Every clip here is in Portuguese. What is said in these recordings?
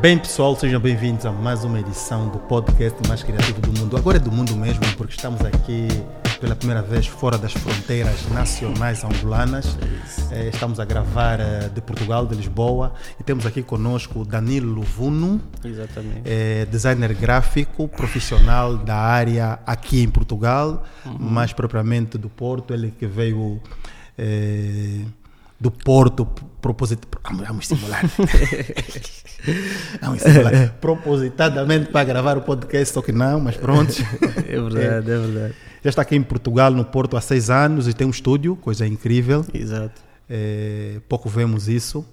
Bem, pessoal, sejam bem-vindos a mais uma edição do podcast mais criativo do mundo. Agora é do mundo mesmo, porque estamos aqui pela primeira vez fora das fronteiras nacionais angolanas. É, estamos a gravar é, de Portugal, de Lisboa, e temos aqui conosco Danilo Luvuno, é, designer gráfico, profissional da área aqui em Portugal, Uhum. mais propriamente do Porto, ele que veio é, do Porto proposito, vamos, vamos simular. vamos simular. propositadamente para gravar o podcast, só que não, mas pronto. É verdade, é, verdade. Já está aqui em Portugal, no Porto, há seis anos e tem um estúdio, coisa incrível. Exato. É, pouco vemos isso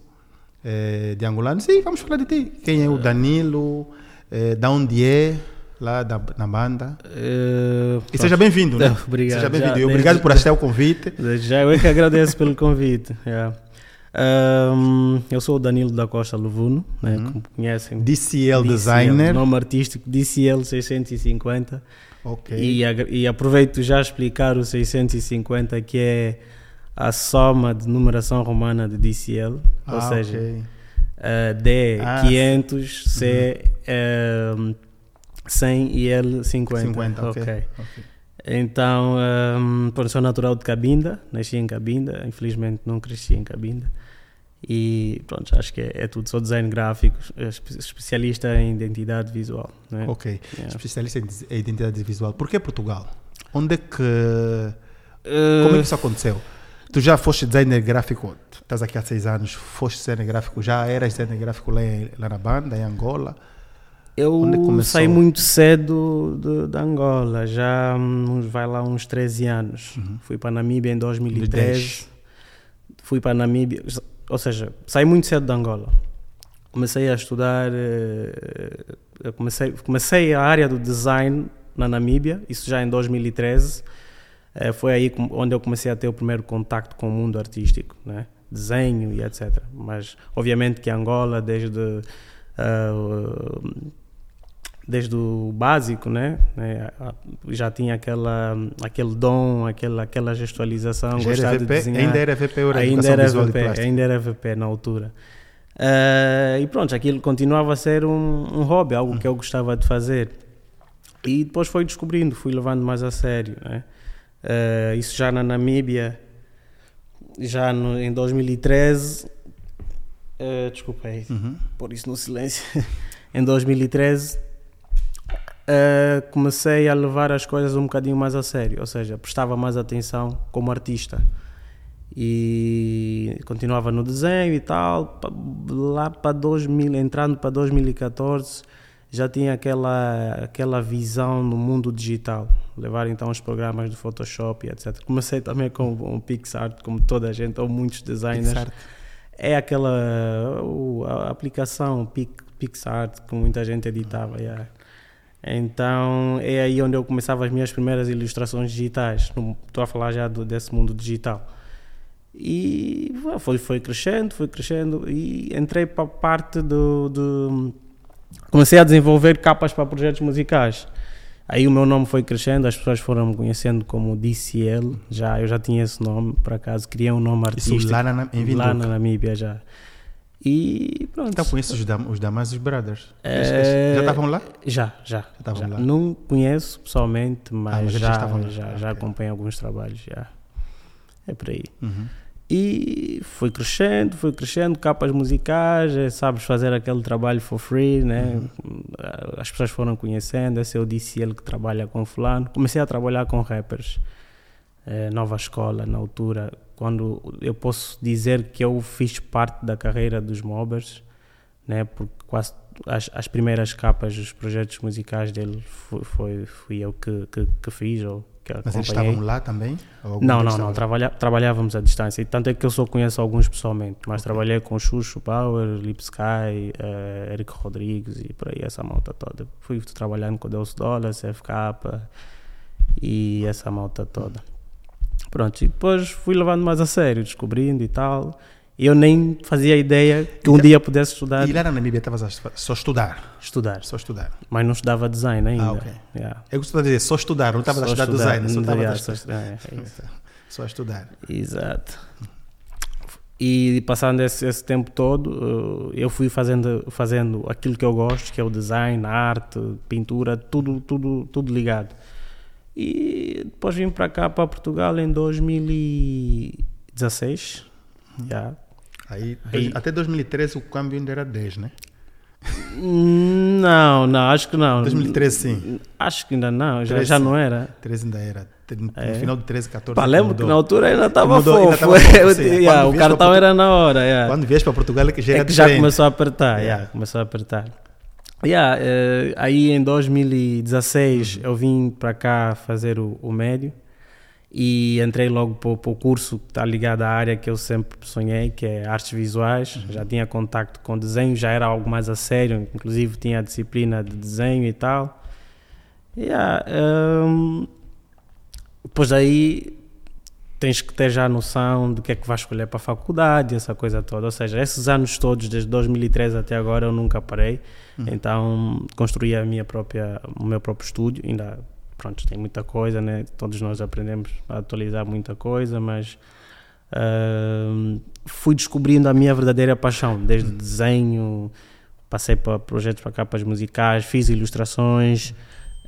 é, de angolanos. Sim, vamos falar de ti. Quem é o Danilo? É, da onde é? Lá da, na banda. Eh, E seja bem-vindo, né? Obrigado. Seja bem-vindo. Obrigado desde- por aceitar o convite. Já eu é que agradeço pelo convite. yeah. Ahm, eu sou o Danilo da Costa Luvuno, né, como conhecem. DCL DCL, Designer. Nome artístico DCL 650. Ok. E, e aproveito já a explicar o 650, que é a soma de numeração romana de DCL. Ah, ou seja, ok. Uh, D Ah, 500, C um, 100 e L 50. 50, ok. Ok. ok. Então, um, pronto, sou natural de Cabinda, nasci em Cabinda, infelizmente não cresci em Cabinda. E pronto, acho que é, é tudo. Sou design gráfico, espe- especialista em identidade visual. Né? Ok. Yeah. Especialista em identidade visual. Por que Portugal? Onde é que. Uh, Como é que isso aconteceu? Tu já foste designer gráfico, estás aqui há seis anos, foste designer gráfico, já eras designer gráfico lá, em- lá na banda, em Angola? Eu começou? saí muito cedo de, de Angola, já vai lá uns 13 anos. Uhum. Fui para Namíbia em 2013. 2010. Fui para Namíbia, ou seja, saí muito cedo de Angola. Comecei a estudar, eh, eu comecei, comecei a área do design na Namíbia, isso já em 2013. Eh, Foi aí onde eu comecei a ter o primeiro contacto com o mundo artístico, né? desenho e etc. Mas, obviamente, que Angola, desde ah, desde o básico, né? a- Já tinha aquela, aquele dom, aquela, aquela gestualização, Já gostar era de VP, desenhar. ainda era VP, era ainda era VP, ainda era VP na altura. Ah, e pronto, aquilo continuava a ser um, um hobby, algo que eu gostava de fazer. E depois foi descobrindo, fui levando mais a sério. Né? Ah, isso já na Namíbia, já no, em 2013. ah, desculpa aí, Uhum. por isso no silêncio. em 2013 eh, comecei a levar as coisas um bocadinho mais a sério, ou seja, prestava mais atenção como artista. E continuava no desenho e tal. Lá para 2000, entrando para 2014, já tinha aquela, aquela visão no mundo digital. Levar então os programas de Photoshop e etc. Comecei também com o PixArt, como toda a gente, ou muitos designers. PixArt. É aquela a aplicação PixArt que muita gente editava. yeah. Então é aí onde eu começava as minhas primeiras ilustrações digitais. Estou a falar já do, desse mundo digital. E foi, foi crescendo, foi crescendo e entrei para a parte do, do. Comecei a desenvolver capas para projetos musicais. Aí o meu nome foi crescendo, as pessoas foram me conhecendo como DCL. Já, eu já tinha esse nome, por acaso, criei um nome Isso artístico lá na, em lá na Namíbia já. E pronto. Então conheces os, Dam os Damasos Brothers? É, Já estavam lá? Já, já. estavam já. lá. Não conheço pessoalmente, mas, mas eles já, já já, Ah, já acompanho alguns trabalhos. Já. É por aí. Uhum. E foi crescendo, foi crescendo, capas musicais, eh, sabes fazer aquele trabalho for free, né? Uhum. Ah, As pessoas foram conhecendo, esse é o DCL que trabalha com fulano. Comecei a trabalhar com rappers, eh, nova escola na altura, quando eu posso dizer que eu fiz parte da carreira dos mobbers, né? Porque quase as, as primeiras capas dos projetos musicais dele foi, foi fui eu que, que, que fiz ou que Mas eles acompanhei. estavam lá também? Não, não, não. Trabalha, trabalhávamos à distância. E tanto é que eu só conheço alguns pessoalmente. Mas trabalhei com Xuxo Power, Lip Sky, eh, Eric Rodrigues e por aí, essa malta toda. Fui trabalhando com Deus Dólar, CFK e essa malta toda. Pronto, e depois fui levando mais a sério, descobrindo e tal. E eu nem fazia ideia que um Então- dia pudesse estudar, E lá na Namíbia estavas só estudar? estudar. Só estudar. Mas não estudava design ainda. Ah, ok. Yeah. Eu gosto de dizer só estudar, não estava a estudar design, só estava a estudar. só estudar, é, é. Só estudar. Exato. E passando esse, esse tempo todo, eh, eu fui fazendo, fazendo aquilo que eu gosto, que é o design, a arte, pintura, tudo, tudo, tudo ligado. E depois vim para cá, para Portugal, em 2016. Yeah. Aí, Aí- Até 2013 o câmbio ainda era 10, né? Não, não, acho que não. 2013 sim. Acho que ainda não, já, 13, já não era. 13 ainda era. No É. final de 13, 14. Pá, lembro que na altura ainda estava Mudou, ainda fofo. tava fofo, sim. yeah, o cartão para era na hora. yeah. Quando vieste para Portugal é que já é que já começou a apertar, yeah, começou a apertar. Yeah, eh, aí em 2016 eu vim para cá fazer o, o médio e entrei logo para, o- curso que está ligado à área que eu sempre sonhei, que é artes visuais. Já tinha contacto com desenho, já era algo mais a sério, inclusive tinha a disciplina de desenho e tal. Yeah, ehm, depois aí tens que ter já a noção do que é que vais escolher para a faculdade, essa coisa toda. Ou seja, esses anos todos, desde 2013 até agora, eu nunca parei. Então, construí a minha própria, o meu próprio estúdio. Ainda, pronto, tem muita coisa, né? Todos nós aprendemos a atualizar muita coisa, mas ahm, fui descobrindo a minha verdadeira paixão, desde desenho, passei para projetos para capas musicais, fiz ilustrações.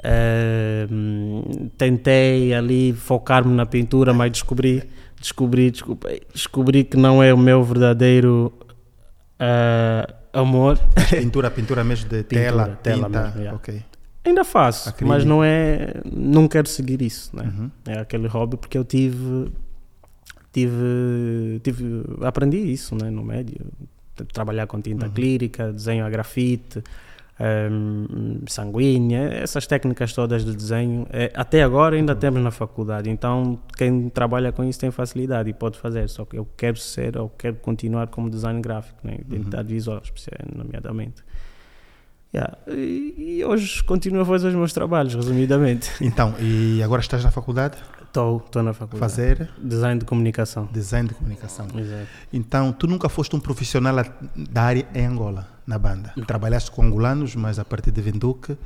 Ahm, tentei ali focar-me na pintura, mas descobri, descobri, desculpa, descobri que não é o meu verdadeiro ah, amor. Pintura, pintura mesmo de Pintura, tela, tela tinta. mesmo, yeah. Ainda faço, Acrílico. mas não é. Não quero seguir isso, né? Uhum. É aquele hobby porque eu tive. Tive. tive aprendi isso, né? No médio. Trabalhar com tinta Uhum. acrílica, desenho a grafite, hum, sanguínea, essas técnicas todas de desenho. é, até agora ainda Uhum. temos na faculdade, então quem trabalha com isso tem facilidade e pode fazer. Só que eu quero ser, ou quero continuar como design gráfico, né? identidade visual, especial- nomeadamente. Yeah. E, e hoje continuo a fazer os meus trabalhos, resumidamente. Então, e agora estás na faculdade Estou na faculdade. fazer Design de comunicação. design de comunicação. Exato. Então, tu nunca foste um profissional da área em Angola, na banda. Trabalhaste com angolanos, mas a partir de Vinduque.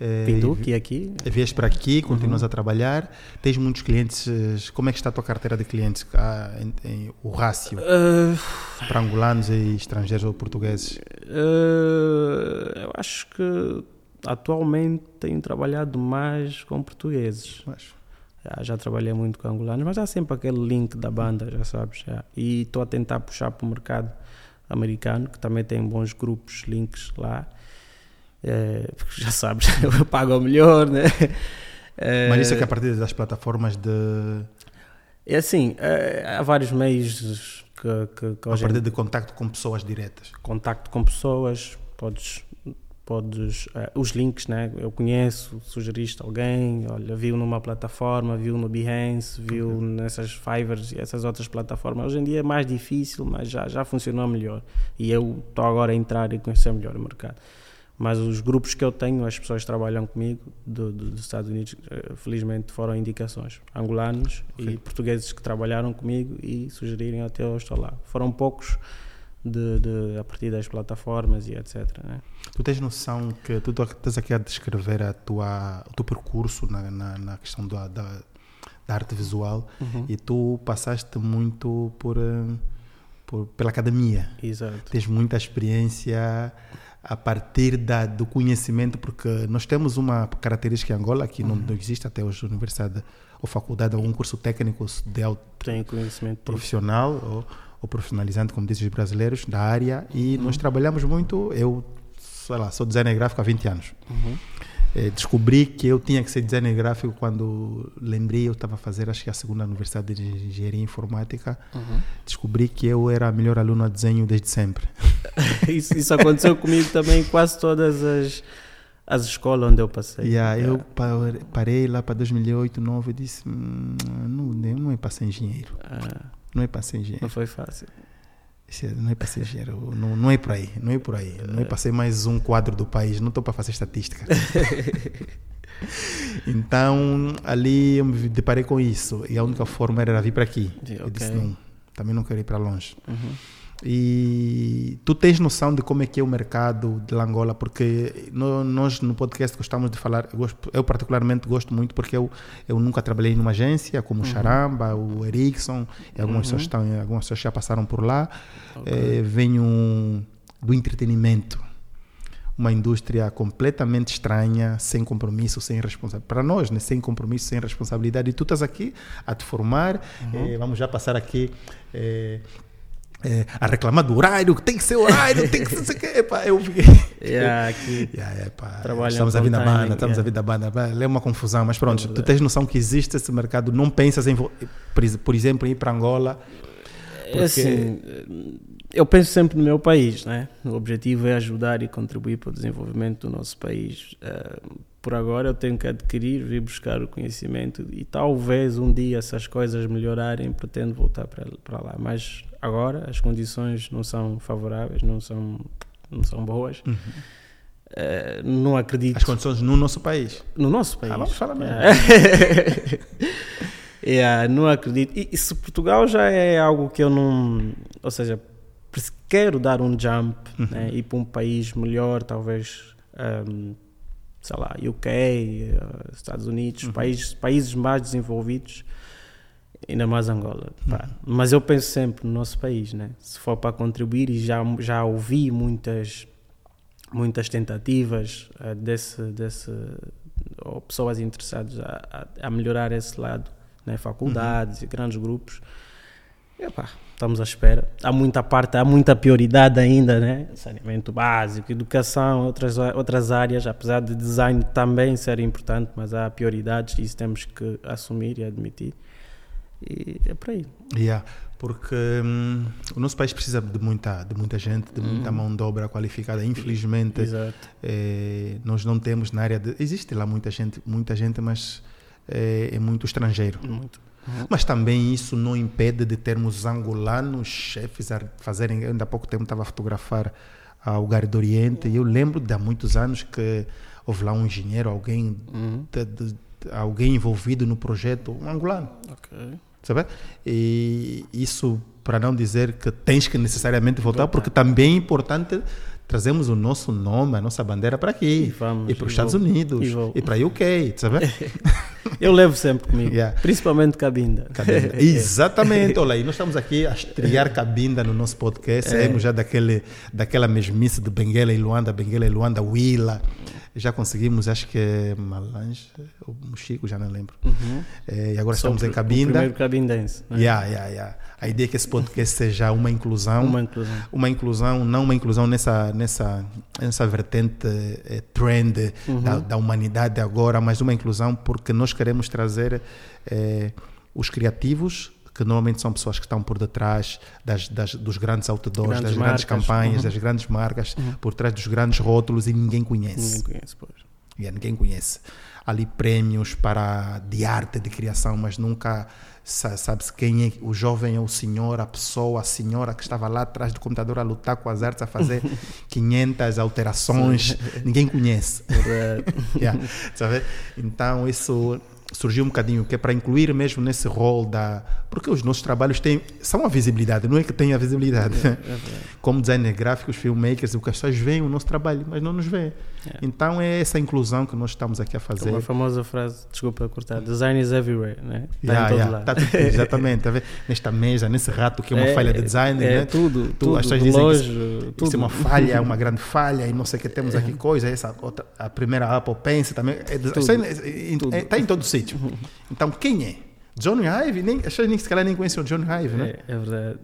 eh, Pinduque aqui. e Vieste para aqui, Uhum. continuas a trabalhar. Tens muitos clientes. eh, Como é que está a tua carteira de clientes? Ah, em- em- o rácio Uh, para angolanos e estrangeiros ou portugueses? uh, eu acho que atualmente tenho trabalhado mais com portugueses. Mas, Já, já trabalhei muito com angolanos, mas há sempre aquele link da banda, já sabes. já. E estou a tentar puxar para o mercado americano, que também tem bons grupos, links lá. É, porque já sabes, pagam melhor, né? É, mas isso é que a partir das plataformas de. É assim, é, há vários meios que, que, que A partir de contacto com pessoas diretas. contacto com pessoas, podes, podes eh, os links, né? Eu conheço, sugeriste alguém, olha, viu numa plataforma, viu no Behance, viu nessas Fivers e essas outras plataformas. Hoje em dia é mais difícil, mas já, já funcionou melhor. E eu estou agora a entrar e conhecer melhor o mercado. Mas os grupos que eu tenho, as pessoas que trabalham comigo do, do- dos Estados Unidos, eh, felizmente foram indicações. Angolanos Ok. e portugueses que trabalharam comigo e sugerirem até eu estou lá. Foram poucos de, de- a partir das plataformas e etc. Né? Tu tens noção que tu estás aqui a descrever a tua, o teu percurso na, na, na questão da, da, da arte visual e tu passaste muito por, eh, por, pela academia. Exato. Tens muita experiência a partir da, do conhecimento, porque nós temos uma característica em Angola que não, não existe até hoje, universidade ou faculdade, algum curso técnico de alto profissional ou, ou profissionalizante, como dizem os brasileiros, da área e nós trabalhamos muito. Eu, sei lá, sou designer gráfico há 20 anos. Uhum. Eh, descobri que eu tinha que ser designer gráfico quando lembrei, eu estava a fazer, acho que a segunda universidade de engenharia informática. Uhum. Descobri que eu era a melhor aluno a desenho desde sempre. isso, isso aconteceu comigo também em quase todas as, as escolas onde eu passei. E aí eu Yeah. pa- parei lá para 2008, 2009 e disse: "Hum, não, não é para ser engenheiro. Ah, Não é para ser engenheiro. não foi fácil. É- Não é para ser engenheiro. Não, não é por aí. Não é por aí. Não é para ser mais um quadro do país. Não estou para fazer estatística. então, ali eu me deparei com isso. E a única forma era vir para aqui. Sim, Eu disse: não, também não quero ir para longe. Uhum. E tu tens noção de como é que é o mercado de Angola, porque no, nós no podcast gostamos de falar, eu, gosto, eu, particularmente gosto muito porque eu, eu nunca trabalhei numa agência como o uhum. Charamba, o Ericsson, e algumas, uhum. pessoas estão, algumas pessoas já passaram por lá. Okay. É, venho do entretenimento uma indústria completamente estranha, sem compromisso, sem responsabilidade. Para nós, né? sem compromisso, sem responsabilidade. E tu estás aqui a te formar, uhum. eh, vamos já passar aqui. Eh, eh, a reclamar do horário, tem que ser horário, tem que ser. Epa, eu fiquei. Yeah, aqui yeah, epa, estamos a vir da banda, estamos yeah. a vir da banda. É uma confusão, mas pronto, é tu tens noção que existe esse mercado, não pensas em, por exemplo, em ir para Angola. É porque... Assim, eu penso sempre no meu país, né? O objetivo é ajudar e contribuir para o desenvolvimento do nosso país. Uh, por agora eu tenho que adquirir, vir buscar o conhecimento e talvez um dia essas coisas melhorarem, pretendo voltar para, para lá. Mas agora as condições não são favoráveis, não são, não são boas. Uhum. Uh, não acredito. As condições no nosso país? No nosso país. Ah, vamos falar mesmo. yeah, não acredito. E, e se Portugal já é algo que eu não. Ou seja, quero dar um jump, uhum. né, ir para um país melhor, talvez, um, sei lá, UK, eh, Estados Unidos, uhum. países, países mais desenvolvidos, ainda mais Angola. Uhum. Mas eu penso sempre no nosso país, né? se for para contribuir, e já, já ouvi muitas, muitas tentativas uh, desse, desse, ou pessoas interessadas a, a, a melhorar esse lado, né? faculdades uhum. e grandes grupos. Epá, estamos à espera. Há muita parte, há muita prioridade ainda, né? Saneamento básico, educação, outras, outras áreas, apesar de design também ser importante, mas há prioridades e isso temos que assumir e admitir. E é por aí. Yeah, porque hum, o nosso país precisa de muita, de muita gente, de muita uhum. mão de obra qualificada. Infelizmente, é, nós não temos na área de. Existe lá muita gente, muita gente, mas é, é muito estrangeiro. Muito. Uhum. Mas também isso não impede de termos angolanos chefes a fazerem. Ainda há pouco tempo estava a fotografar o Gare do Oriente e eu lembro de há muitos anos que houve lá um engenheiro, alguém, uhum. de, de, alguém envolvido no projeto, um angolano. Okay. Sabe? E isso para não dizer que tens que necessariamente voltar, porque também é importante trazemos o nosso nome, a nossa bandeira para aqui. E, vamos, e para os Estados vou, Unidos. E, e para a UK, sabe? Eu levo sempre comigo, yeah. principalmente Cabinda. Cabinda. Exatamente. Olha, e nós estamos aqui a estrear Cabinda no nosso podcast. É. Saímos já daquele, daquela mesmice de Benguela e Luanda, Benguela e Luanda, Willa já conseguimos, acho que é Malange ou Mochico, já não lembro. Uhum. É, e agora Só estamos em Cabinda. O primeiro cabindense. Né? Yeah, yeah, yeah. A ideia é que esse podcast seja uma inclusão. Uma inclusão. Uma inclusão, não uma inclusão nessa, nessa, nessa vertente é, trend uhum. da, da, humanidade agora, mas uma inclusão porque nós queremos trazer é, os criativos que normalmente são pessoas que estão por detrás das, das dos grandes outdoors, grandes das marcas. grandes campanhas, uhum. das grandes marcas, uhum. por trás dos grandes rótulos e ninguém conhece. Ninguém conhece, pois. Yeah, ninguém conhece. Ali prémios para de arte, de criação, mas nunca sabe-se quem é o jovem, o senhor, a pessoa, a senhora que estava lá atrás do computador a lutar com as artes, a fazer 500 alterações, Sim. ninguém conhece. yeah? Então, isso surgiu um bocadinho, que é para incluir mesmo nesse rol da. Porque os nossos trabalhos têm, são a visibilidade, não é que tem a visibilidade. É, é Como designer gráficos, filmmakers, as pessoas veem o nosso trabalho, mas não nos veem. É. Então é essa inclusão que nós estamos aqui a fazer. Uma famosa frase, desculpa cortar, design is everywhere, né? Está yeah, em todo yeah. lado. Tá tudo, exatamente, tá nesta mesa, nesse rato que é uma é, falha de design, é, né? tudo, tu, tudo, as pessoas dizem que isso, tudo. isso é uma falha, uma grande falha e não sei o que temos aqui coisa, essa outra, a primeira Apple Pencil também, é, está, em todo sítio. Então quem é? Johnny Hive, nem, acho que se calhar nem conhecem o Johnny Hive, né? É, é verdade.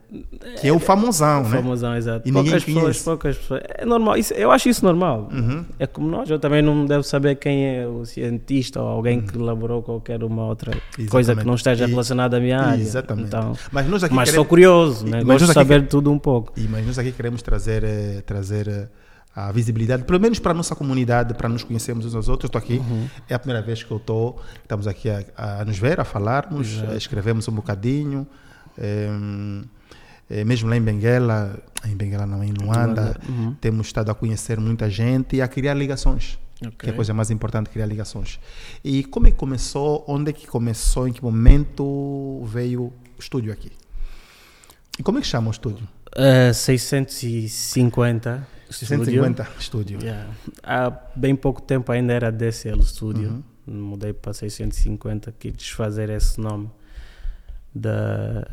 Que é o famosão, o né? famosão, exato. E poucas pessoas, conhece. poucas pessoas. É normal, isso, eu acho isso normal. Uhum. É como nós, eu também não devo saber quem é o cientista ou alguém uhum. que elaborou qualquer uma outra Exatamente. coisa que não esteja relacionada à minha área. Exatamente. Então, mas nós aqui mas queremos... sou curioso, né? Gosto de saber tudo um pouco. E, mas nós aqui queremos trazer, eh, trazer eh, a visibilidade, pelo menos para a nossa comunidade, para nos conhecermos uns aos outros. Estou aqui, uhum. é a primeira vez que eu estou, estamos aqui a, a nos ver, a falarmos, a escrevemos um bocadinho. É, é, mesmo lá em Benguela, em Benguela não, em Luanda, uhum. temos estado a conhecer muita gente e a criar ligações. Okay. Que é a coisa mais importante, criar ligações. E como é que começou? Onde é que começou? Em que momento veio o estúdio aqui? E como é que chama o estúdio? Uh, 650. 650 estúdio. Yeah. Há bem pouco tempo ainda era DCL Studio. Uhum. Mudei para 650, quis fazer esse nome da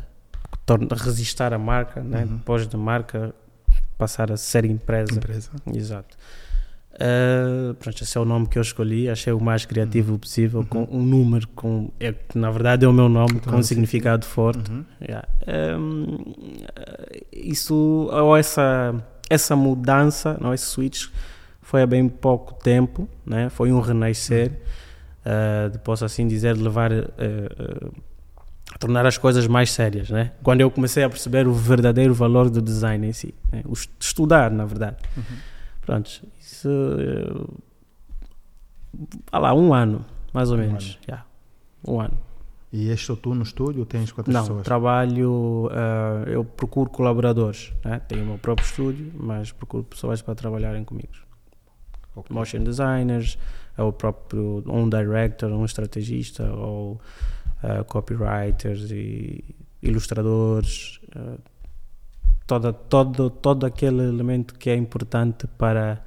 resistar a marca, né? Uhum. depois da marca passar a ser empresa. Empresa. Exato. Uh, pronto, esse é o nome que eu escolhi, achei o mais criativo possível, Uhum. com um número com, é, que na verdade é o meu nome, Então, com um sim. significado forte. Uhum. Yeah. Um, isso, ou essa, essa mudança, não, esse switch, foi há bem pouco tempo, né? foi um renascer, uh, de, posso assim dizer, levar, uh, uh, tornar as coisas mais sérias. Né? Quando eu comecei a perceber o verdadeiro valor do design em si, né? estudar, na verdade. Uhum. Isso. Uh, há lá, um ano, mais ou Um menos. yeah. Um ano. E és só tu no estúdio ou tens quantas Não, pessoas? trabalho, ah, eu procuro colaboradores, né? tenho o meu próprio estúdio, mas procuro pessoas para trabalharem comigo. Ok. Motion designers, é o próprio, um director, um estrategista, ou ah, copywriters e ilustradores, ah, toda, todo, todo aquele elemento que é importante para,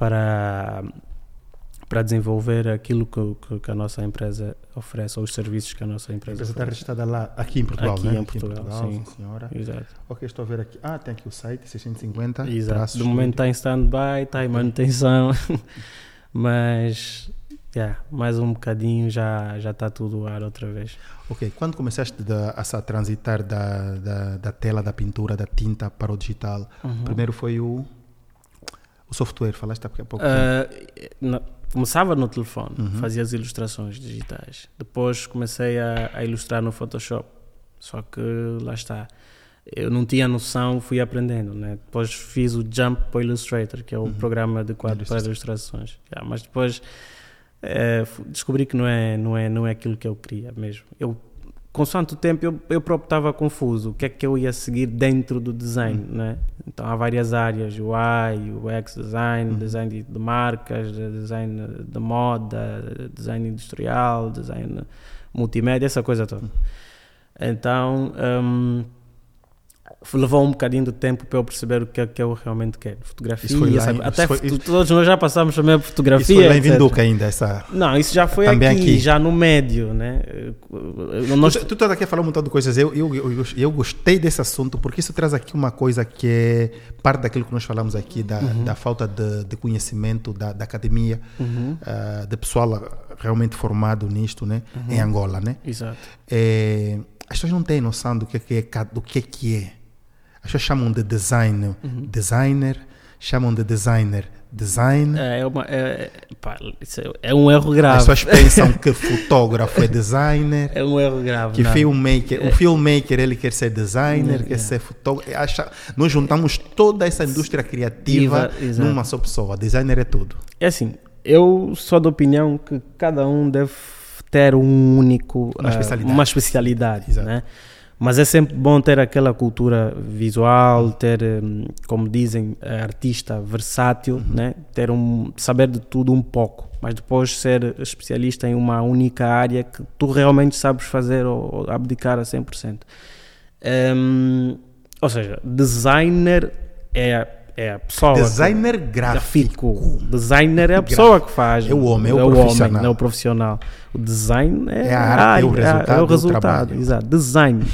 para, para desenvolver aquilo que, que- a nossa empresa oferece, ou os serviços que a nossa A empresa empresa está registrada lá, aqui em Portugal, Aqui né? em Portugal, sim. senhora. Exato. Ok, estou a ver aqui. Ah, tem aqui o site, 650. Exato. De momento está em stand-by, está em manutenção, mas yeah, mais um bocadinho já já está tudo ar outra vez. Ok, quando começaste da- a, transitar da, da, da tela, da pintura, da tinta para o digital, Uhum. primeiro foi o, o software, falaste há pouco. Ah, na- começava no telefone, Uhum. fazia as ilustrações digitais. Depois comecei a, a ilustrar no Photoshop. Só que lá está. Eu não tinha noção, fui aprendendo. Né? Depois fiz o jump para Illustrator, que é o Uhum. programa adequado para ilustrações. Yeah, mas depois fu- descobri que não é, não, é, não é aquilo que eu queria mesmo. Eu, consoante o tempo, eu, eu próprio estava confuso. O que é que eu ia seguir dentro do design, né? Então há várias áreas, UI, UX design, Uhum. design de, de marcas, de- design de moda, design industrial, design multimédia, essa coisa toda. Então, hum, levou um bocadinho de tempo para eu perceber o que é que eu realmente quero. Fotografia, Isso foi lá sabe? em- até foi- todos nós já passamos também por fotografia. Isso foi lá em. Vinduca ainda, essa... Não, isso já foi aqui, aqui. já no médio, né? Nós, Tu, tu estás aqui a falar um montão de coisas. Eu, eu, eu, eu gostei desse assunto porque isso traz aqui uma coisa que é parte daquilo que nós falamos aqui, da, da falta de, de conhecimento da, da academia, Uhum, ah, de pessoal realmente formado nisto, né? Em Angola, né? exato. É, as pessoas não têm noção do que é, é do que é que é. As pessoas chamam de design, designer, chamam de designer, design. É, uma, é, pá, isso é- é um erro As grave. pessoas pensam que fotógrafo é designer. É um erro grave. Que não. filmmaker, o filmmaker ele quer ser designer, quer ser fotógrafo. Acha- Nós juntamos toda essa indústria criativa Iva- numa só pessoa. Designer é tudo. É assim, eu sou da opinião que cada um deve ter um único Uma ah, especialidade. uma especialidade, Exato. né? Mas é sempre bom ter aquela cultura visual, ter, hum, como dizem, artista versátil, Uhum. né? Ter um saber de tudo um pouco, mas depois ser especialista em uma única área que tu realmente sabes fazer ou, ou abdicar a 100%. Hum, ou seja, designer é, é a pessoa que- Designer gráfico. gráfico. Designer é a pessoa que faz. É o homem, é o homem, profissional. é o profissional. O design é, É a arte, é o área, resultado é o do resultado, exato. Design.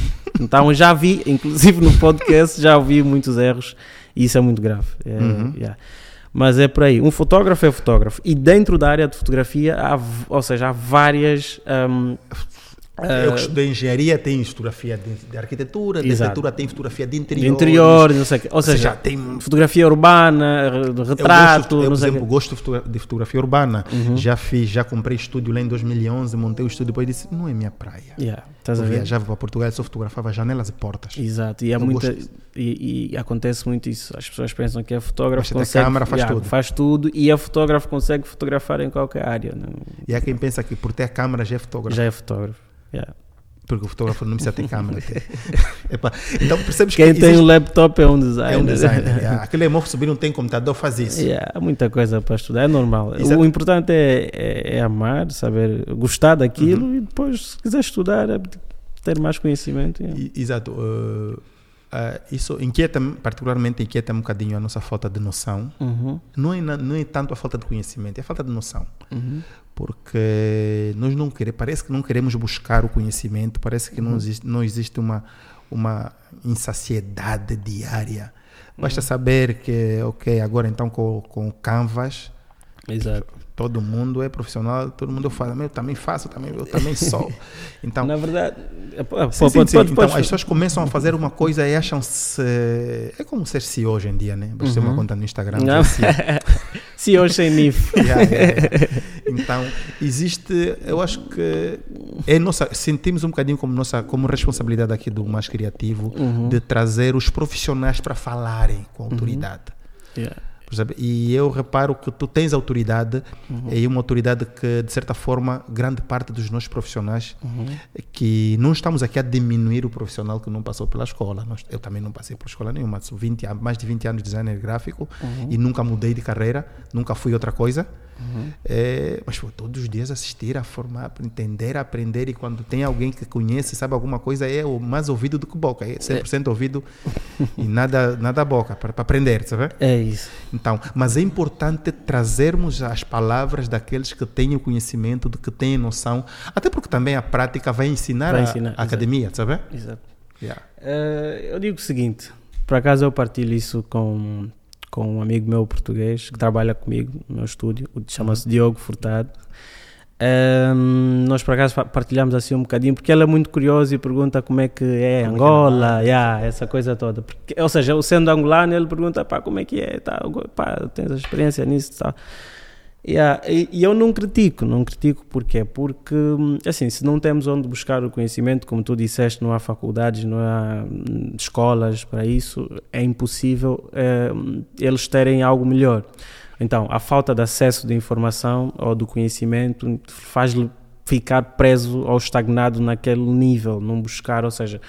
Então já vi, inclusive no podcast, já ouvi muitos erros e isso é muito grave. É, Uhum. yeah. Mas é por aí. Um fotógrafo é fotógrafo. E dentro da área de fotografia, há, ou seja, há várias. hum, Eu que estudei engenharia, tem fotografia de, de arquitetura, de arquitetura tem fotografia de de interior. interiores, não sei. Ou seja, seja, tem fotografia urbana, re- de Eu retrato, gosto, eu, não por exemplo. Uhum. gosto de fotogra- de fotografia urbana. Já fiz, já comprei estúdio lá em 2011, montei o estúdio, depois disse, não é minha praia. Yeah, a Eu viajava para Portugal, só fotografava janelas e portas. Exato, e, há Eu muita, gosto e, e acontece muito isso. As pessoas pensam que é fotógrafo, Basta consegue, câmara, faz yeah, tudo. faz tudo e é fotógrafo, consegue fotografar em qualquer área. Não, E há quem pensa que por ter câmera já é fotógrafo. já é fotógrafo. Yeah. Porque o fotógrafo não precisa ter câmera. Epá, então percebes Quem que tem existe- um laptop é um designer. é um designer. yeah. Aquele é morro subir, não tem computador, faz isso. Yeah, há muita coisa para estudar, é normal. Exato. O importante é, é, é amar, saber gostar daquilo Uhum. e depois, se quiser estudar, é ter mais conhecimento. yeah. Exato. uh, ah, isso inquieta particularmente inquieta um bocadinho a nossa falta de noção. Uhum. Não é, não é tanto a falta de conhecimento, é a falta de noção. Uhum. Porque nós não queremos, parece que não queremos buscar o conhecimento, parece que não existe, não existe uma, uma insaciedade diária. Basta saber que, ok, agora então com, com o Canvas, Exato. Todo mundo é profissional, todo mundo fala, "Meu, eu também faço, também, eu também sou. Então, Na verdade, é, pô, Sim, sim, sim. Então, as pessoas começam a fazer uma coisa e acham-se. É como ser CEO hoje em dia, né? Basta ter uma Uhum. conta no Instagram. Não. é CEO. Se hoje sem NIF. Então, existe. Eu acho que. É nossa, sentimos um bocadinho como, nossa, como responsabilidade aqui do Mais Criativo Uhum. de trazer os profissionais para falarem com autoridade. Yeah. Percebe? E eu reparo que tu tens autoridade, Uhum. e uma autoridade que, de certa forma, grande parte dos nossos profissionais, Uhum. que não estamos aqui a diminuir o profissional que não passou pela escola. Nós- eu também não passei por escola nenhuma, sou 20, há mais de 20 anos de designer gráfico Uhum. e nunca mudei de carreira, nunca fui outra coisa. Uhum. É, mas pô, todos os dias assistir, a formar, entender, aprender, e quando tem alguém que conhece, sabe alguma coisa, é o mais ouvido do que boca, é 100% ouvido e nada, nada boca, para para aprender, sabe? É isso. Então, mas é importante trazermos as palavras daqueles que têm o conhecimento, de que têm noção, até porque também a prática vai ensinar, Vai a- ensinar, a, exato. academia, sabe? Exato. Yeah. Eh, eu digo o seguinte: por acaso eu partilho isso com, com um amigo meu português que trabalha comigo no meu estúdio, chama-se Diogo Furtado. Ehm, nós por acaso partilhamos assim um bocadinho porque ele é muito curioso e pergunta como é que é Como é que Angola, yeah, essa coisa toda. Porque, ou seja, eu sendo angolano, ele pergunta pá, como é que é, tá, pá, tens experiência nisso e tal. Yeah, e, eu não critico, não critico porquê? Porque, hum, assim, se não temos onde buscar o conhecimento, como tu disseste, não há faculdades, não há hum, escolas para isso, é impossível eh, eles terem algo melhor. Então, a falta de acesso de informação ou do conhecimento faz-lhe ficar preso ou estagnado naquele nível, não buscar, ou seja,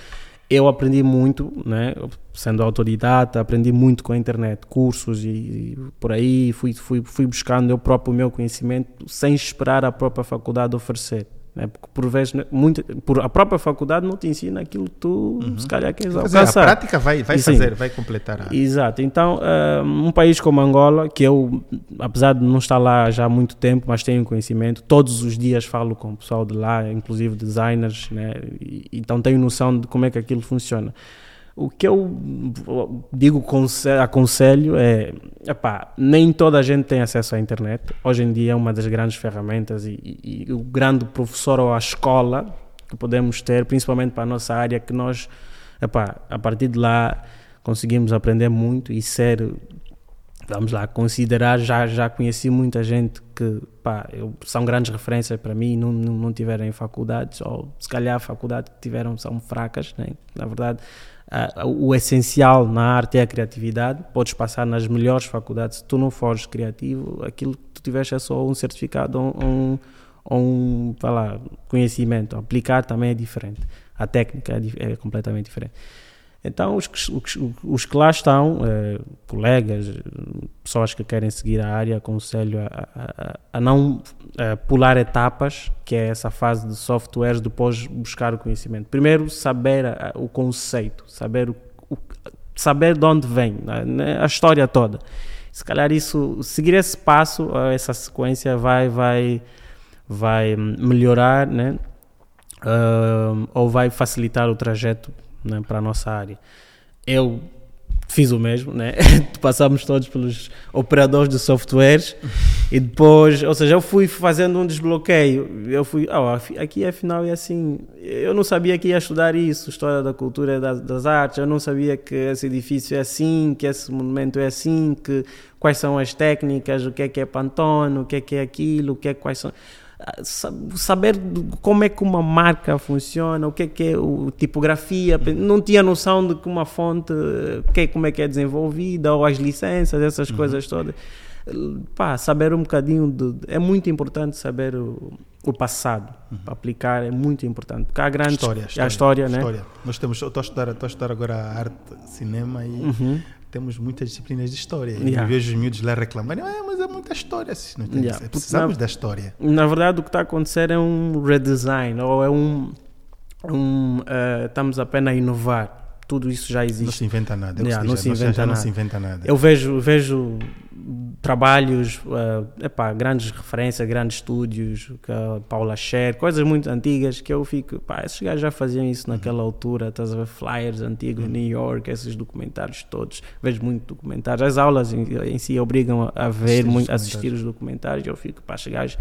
eu aprendi muito, né, sendo autodidata, aprendi muito com a internet, cursos e, e por aí, fui, fui, fui buscando eu próprio o meu conhecimento sem esperar a própria faculdade oferecer. Né, porque por vezes, né, muito, por, a própria faculdade não te ensina aquilo que tu, se calhar, queres Quer dizer, a alcançar. prática vai, vai E sim. fazer, vai completar. A... Exato. Então, ah, um país como Angola, que eu, apesar de não estar lá já há muito tempo, mas tenho conhecimento, todos os dias falo com o pessoal de lá, inclusive designers, né? E- então tenho noção de como é que aquilo funciona. O que eu digo, conse- aconselho é, epá, nem toda a gente tem acesso à internet. Hoje em dia é uma das grandes ferramentas e, e- e o grande professor ou a escola que podemos ter, principalmente para a nossa área, que nós, epá, a partir de lá conseguimos aprender muito e ser, vamos lá, considerar, já, já conheci muita gente que pá, eu, são grandes referências para mim não, não, não tiveram faculdades, ou se calhar a faculdade que tiveram são fracas, né? na verdade ah, o essencial na arte é a criatividade, podes passar nas melhores faculdades, se tu não fores criativo, aquilo que tu tiveres é só um certificado ou um, um vá lá, conhecimento, aplicar também é diferente, a técnica é, é completamente diferente. Então, os que, os, os que lá estão, eh, colegas, pessoas que querem seguir a área, aconselho a, a, a- a não eh, pular etapas, que é essa fase de softwares, depois buscar o conhecimento. Primeiro, saber a- o conceito, saber, o, o- saber de onde vem, né, a história toda. Se calhar isso, seguir esse passo, eh, essa sequência vai, vai, vai hum, melhorar, né? ah, ou vai facilitar o trajeto né, para a nossa área. Eu fiz o mesmo, né? Passamos todos pelos operadores de softwares e depois, ou seja, eu fui fazendo um desbloqueio. Eu fui, afi- aqui afinal é assim. Eu não sabia que ia estudar isso, história da cultura das, das artes. Eu não sabia que esse edifício é assim, que esse monumento é assim, que quais são as técnicas, o que é que é Pantone, o que é que é aquilo, o que é quais são saber como é que uma marca funciona, o que é que é o, tipografia, não tinha noção de que uma fonte, que, como é que é desenvolvida, ou as licenças, essas coisas todas. Pá, saber um bocadinho de, é muito importante saber o, o passado, para aplicar é muito importante, porque há grandes... História, a história, né? história. Nós temos, eu estou a estudar, estou a estudar agora arte, cinema e Uhum. Temos muitas disciplinas de história. Yeah. E vejo os miúdos lá reclamarem, ah, mas é muita história. Não tem Yeah. ser. Precisamos Porque da história. Na verdade, o que está a acontecer é um redesign, ou é um. um eh, estamos apenas a inovar. Tudo isso já Não existe. se inventa nada. é Yeah, não se já inventa não nada. se inventa nada. Eu vejo, vejo trabalhos, eh, epá, grandes referências, grandes estúdios, que a Paula Scher, coisas muito antigas que eu fico, pá, esses gajos já faziam isso naquela altura, estás a ver flyers antigos, New York, esses documentários todos. Vejo muito documentários. As aulas em, em si obrigam a, a ver, Assistir os muito, assistir os documentários. Eu fico, pá, esses gajos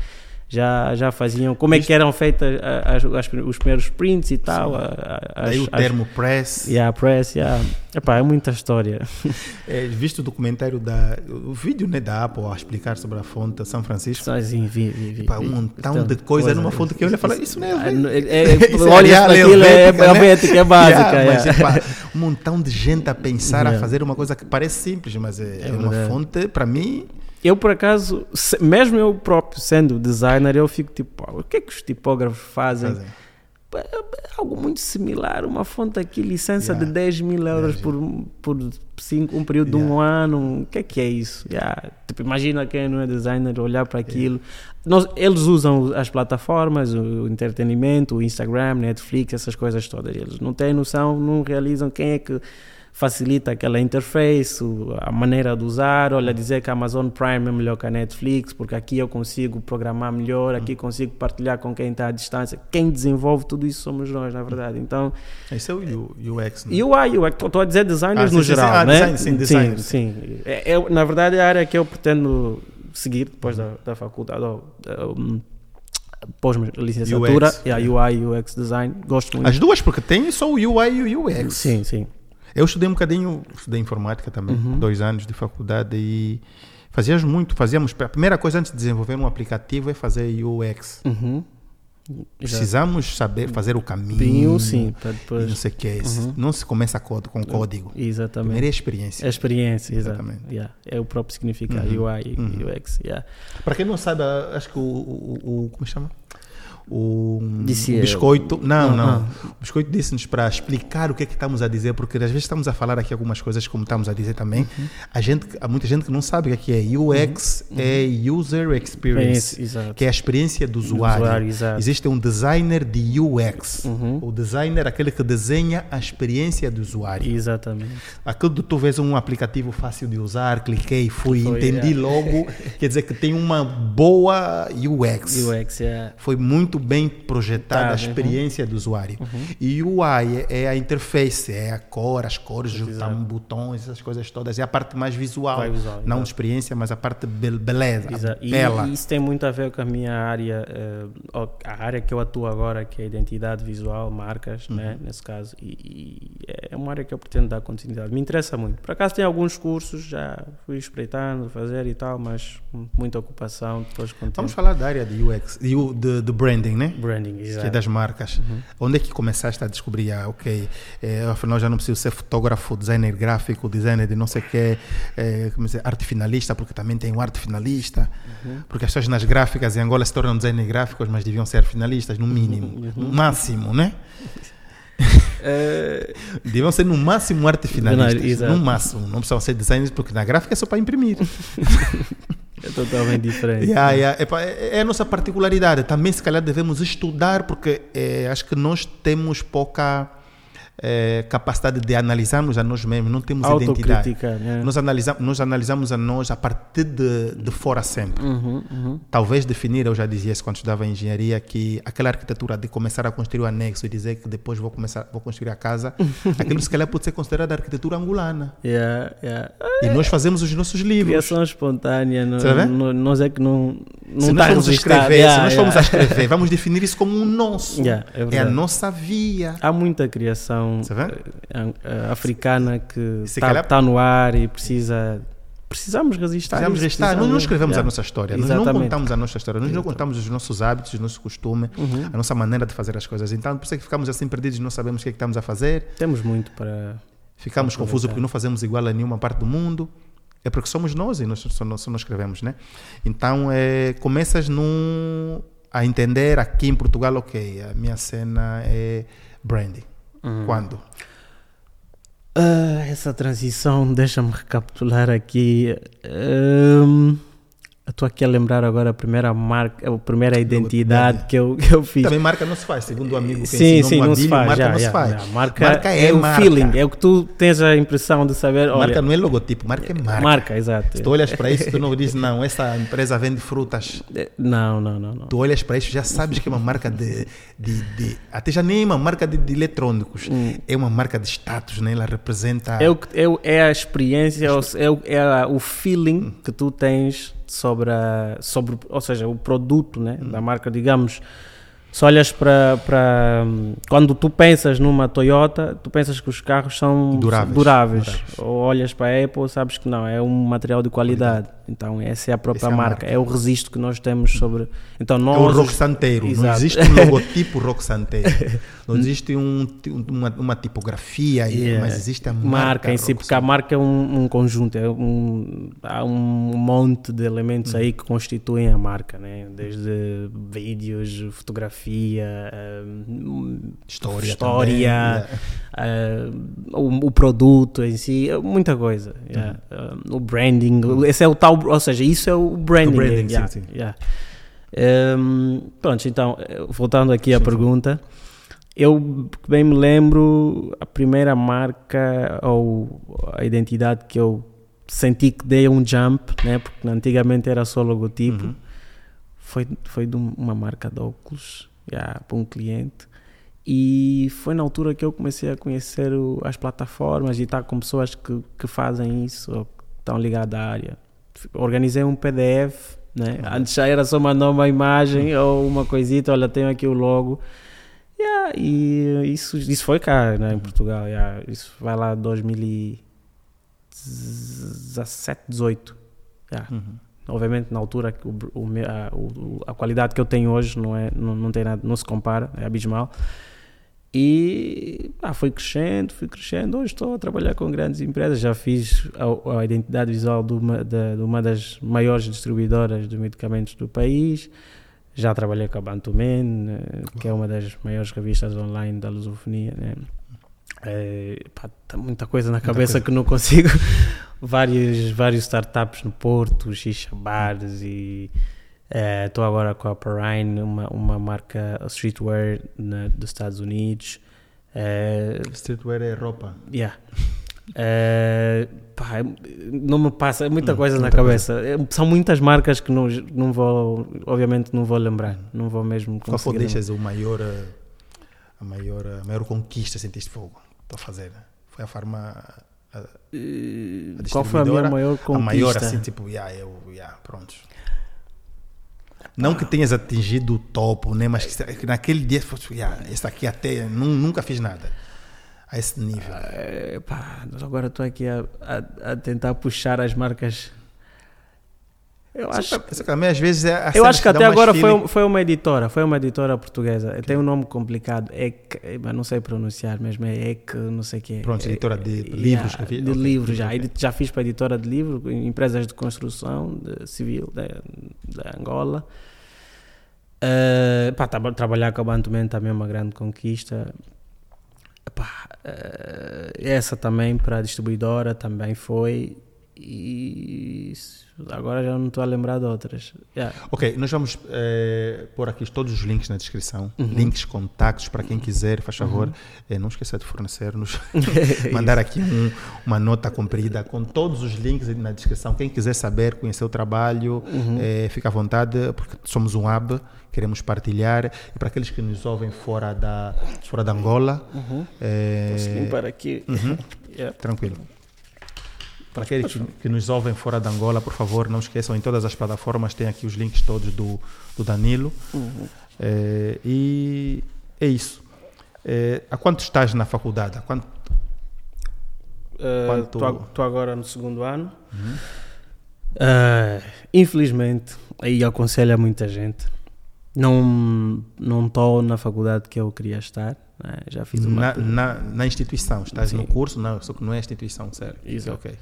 já, já faziam, como é que eram feitas a- as- as- os primeiros prints e tal. a- a- Daí as- o as- termo press. Yeah, press, yeah. Epá, é muita história. É, visto o documentário da. O vídeo né, da Apple a explicar sobre a fonte São Francisco. Só assim, vi, vi, vi. Pá, vi. um montão Então, de coisa numa fonte que eu olho e falo, isso não é. Ah, helvética." não, é- é- Isso olha para aquilo, é helvética, né? é básica. Yeah, mas, yeah. epá, um montão de gente a pensar, a Yeah. fazer uma coisa que parece simples, mas é, É é uma verdade. fonte, para mim, Eu, por acaso, se- mesmo eu próprio sendo designer, eu fico tipo, o que é que os tipógrafos fazem? fazem. Algo muito similar, uma fonte aqui, licença Yeah. de 10 mil euros 10 por, por cinco, um período de um ano. O que é que é isso? Yeah. Tipo, imagina quem não é designer olhar para aquilo. Nós, eles usam as plataformas, o entretenimento, o Instagram, Netflix, essas coisas todas. Eles não têm noção, não realizam quem é que facilita aquela interface, a maneira de usar, olha, dizer que a Amazon Prime é melhor que a Netflix, porque aqui eu consigo programar melhor, aqui consigo partilhar com quem está à distância. Quem desenvolve tudo isso somos nós, na verdade. Então, Esse é o UX. Né? e o UI, eu estou a dizer designers Ah, sim, no sim, sim. geral, Ah, né? design, sim, designers. sim. sim. É, é, na verdade, é a área que eu pretendo seguir depois da, da faculdade, ou, da, um, pós-licenciatura, UX, é a UI UX design. Gosto muito. As duas, porque tem só o UI e o UX. Sim, sim. Eu estudei um bocadinho, estudei informática também, Uhum. dois anos de faculdade e fazíamos muito, fazíamos, a primeira coisa antes de desenvolver um aplicativo é fazer UX. Uhum. Precisamos saber fazer o caminho, Pinho, sim, para depois. não sei o que é. Uhum. Não se começa código, com código. Exatamente. Primeiro é a experiência. A experiência. Exatamente. Yeah. É o próprio significado, Uhum. UI e Uhum. UX. Yeah. Para quem não sabe, acho que o, o, o- como chama? O, Disse biscoito, não, Ah, não. O biscoito disse-nos para explicar o que é que estamos a dizer, porque às vezes estamos a falar aqui algumas coisas como estamos a dizer também. Uhum. A gente, há muita gente que não sabe o que é que é. UX é User Experience, Exato. que é a experiência do usuário. usuário, exato. Existe um designer de UX. Uhum. O designer é aquele que desenha a experiência do usuário. Exatamente. Aquilo de tu vês um aplicativo fácil de usar, cliquei, fui, Foi, entendi yeah. logo, quer dizer que tem uma boa UX. UX, yeah. Foi muito bem projetada Tá, a uhum. experiência do usuário. E o UI é, é a interface, é a cor, as cores, tam- botões, essas coisas todas. É a parte mais visual, Mais visual, não exato. de experiência, mas a parte be beleza, Exato. E, bela. e isso tem muito a ver com a minha área, eh, a área que eu atuo agora, que é identidade visual, marcas, Uhum. né, nesse caso. E, e é uma área que eu pretendo dar continuidade. Me interessa muito. Por acaso tem alguns cursos, já fui espreitando, fazer e tal, mas muita ocupação, depois Vamos falar da área de UX, de, de, de branding, né? Branding, que é exato. das marcas. Onde é que começaste a descobrir, ah, ok, é, afinal já não preciso ser fotógrafo, designer gráfico, designer de não sei o que, é, como dizer, arte finalista, porque também tem o arte finalista, porque as pessoas nas gráficas em Angola se tornam designer gráficos, mas deviam ser finalistas, no mínimo, no máximo, né? Eh, Deviam ser no máximo arte finalistas, exato. no máximo, não precisavam ser designers, porque na gráfica é só para imprimir. é totalmente diferente. Yeah, yeah. Epá, É, é a nossa particularidade. Também, se calhar, devemos estudar, porque eh, acho que nós temos pouca eh, capacidade de analisarmos a nós mesmos, não temos identidade. Né? Nós, analisa nós analisamos a nós a partir de, de fora sempre. Uhum, uhum. Talvez definir, eu já dizia isso quando estudava engenharia, que aquela arquitetura de começar a construir o anexo e dizer que depois vou começar vou construir a casa, aquilo se calhar pode ser considerado arquitetura angolana. Yeah, yeah. E nós fazemos os nossos livros. Criação espontânea, não, Tá não- nós é que não, não se nós formos a escrever, Yeah, se nós formos a escrever, vamos definir isso como um nosso. É é, a nossa via. Há muita criação Eh, eh, africana que está calhar- no ar e precisa. Precisamos resistir. Precisamos restar. Nós não escrevemos Yeah. a nossa história. Nós não Exatamente. contamos a nossa história. Nós não Exatamente. contamos os nossos hábitos, os nossos costumes, Uhum. a nossa maneira de fazer as coisas. Então, por isso é que ficamos assim perdidos, não sabemos o que é que estamos a fazer. Temos muito para. Ficamos confusos porque não fazemos igual a nenhuma parte do mundo. É porque somos nós e nós só, nós nós escrevemos, né? Então, é, começas num, a entender aqui em Portugal, ok, a minha cena é branding. Uhum. Quando? Ah, essa transição, deixa-me recapitular aqui. Ahm, Estou aqui a lembrar agora a primeira marca, a primeira identidade que eu, que eu fiz. Também marca não se faz, segundo o amigo que sim, sim, não se faz. marca já, não já, se faz. já. Marca, marca, é, o marca. feeling, é o que tu tens a impressão de saber. Olha, marca não é logotipo, marca é marca. Marca, exato. Se tu olhas para isso, tu não dizes, não, essa empresa vende frutas. Não, não, não. não. Tu olhas para isso, já sabes que é uma marca de. de, de até já nem é uma marca de, de eletrônicos, hum. é uma marca de status, né? ela representa. É, o, é, é a experiência, é o, é o feeling hum. que tu tens sobre, a, sobre ou seja, o produto né, da marca, digamos, se olhas para, para. Quando tu pensas numa Toyota, tu pensas que os carros são duráveis. duráveis. duráveis. Ou olhas para a Apple, sabes que não, é um material de qualidade. Então, essa é a própria é marca. marca. É o registro que nós temos sobre. Então, nós, é o rock santeiro. Não existe um logotipo rock santeiro. Não existe um, uma, uma tipografia, yeah. mas existe a marca. Marca em si, porque a marca é um, um conjunto, é um, há um monte de elementos hum. aí que constituem a marca, né? desde vídeos, fotografia, um, história, história uh, o, o, produto em si, muita coisa. Yeah. Hum. o branding, esse é o tal ou seja, isso é o branding. O branding yeah, sim, sim. Yeah. Um, pronto, então, voltando aqui sim, à pergunta, eu bem me lembro a primeira marca ou a identidade que eu senti que dei um jump, né, porque antigamente era só logotipo, uhum. foi, foi de uma marca de óculos yeah, para um cliente. E foi na altura que eu comecei a conhecer o, as plataformas e estar com pessoas que, que fazem isso ou que estão ligadas à área organizei um PDF, né? Antes já era só mandar uma imagem ou uma coisita, olha, tenho aqui o logo. Yeah, e isso, isso foi cá, né, em Portugal. Yeah, isso vai lá 2017, 18. Yeah. Uhum. Obviamente, na altura, o, o, a, a, qualidade que eu tenho hoje não, é, não, não tem nada, não se compara, é abismal. E ah, foi crescendo, fui crescendo. Hoje estou a trabalhar com grandes empresas. Já fiz a, a identidade visual de uma, de, de uma, das maiores distribuidoras de medicamentos do país. Já trabalhei com a Bantumen, eh, que é uma das maiores revistas online da lusofonia. Né? É, pá, tá muita coisa na cabeça coisa. que não consigo. vários, vários startups no Porto, xixa bars e Estou uh, agora com a Perrine, uma, uma marca streetwear na, dos Estados Unidos. Uh, streetwear é roupa. Yeah. Uh, pá, não me passa muita hum, coisa na cabeça. Coisa. São muitas marcas que não, não vou, obviamente, não vou lembrar. Não vou mesmo Qual foi deixas o maior, a maior, a maior conquista sentiste fogo para fazer? Foi a farma. A, a Qual foi a minha maior conquista? A maior, assim, tipo, yeah, eu, yeah, prontos. Não que tenhas atingido o topo, né? mas que naquele dia fosse, ah, esse aqui até nunca fiz nada a esse nível. Uh, pá, agora estou aqui a, a, a, tentar puxar as marcas. Eu acho, que, também às vezes é eu acho que até agora foi, foi uma editora, foi uma editora portuguesa. Okay. Tem um nome complicado, é mas não sei pronunciar mesmo, é EC, não sei o que. Pronto, é, editora de livros. Yeah, de okay. livros já, okay. já fiz para editora de livros, empresas de construção de civil da Angola. Uh, pá, tá, trabalhar com a Bantuman também é uma grande conquista. Pá, uh, essa também para a distribuidora também foi. E agora já não estou a lembrar de outras. Yeah. Ok, nós vamos eh, pôr aqui todos os links na descrição, uhum. links, contactos para quem quiser, faz favor, uhum. eh, não esqueça de fornecer-nos, mandar aqui um, uma nota comprida com todos os links na descrição. Quem quiser saber, conhecer o trabalho, uhum. eh, fica à vontade, porque somos um hub, queremos partilhar. E para aqueles que nos ouvem fora da, fora da Angola. Uhum. Posso limpar aqui? Uhum. yeah. Tranquilo. Para aqueles que, que, nos ouvem fora da Angola, por favor, não esqueçam, em todas as plataformas tem aqui os links todos do, do Danilo. Uhum. É, e é isso. É, há quanto estás na faculdade? quanto... Estou uh, agora no segundo ano. Uhum. Uh, infelizmente, aí aconselho a muita gente. Não estou na faculdade que eu queria estar. Né? Já fiz uma... na, na, na instituição, estás Sim. no curso, não, só que não é instituição, certo? Isso. Ok.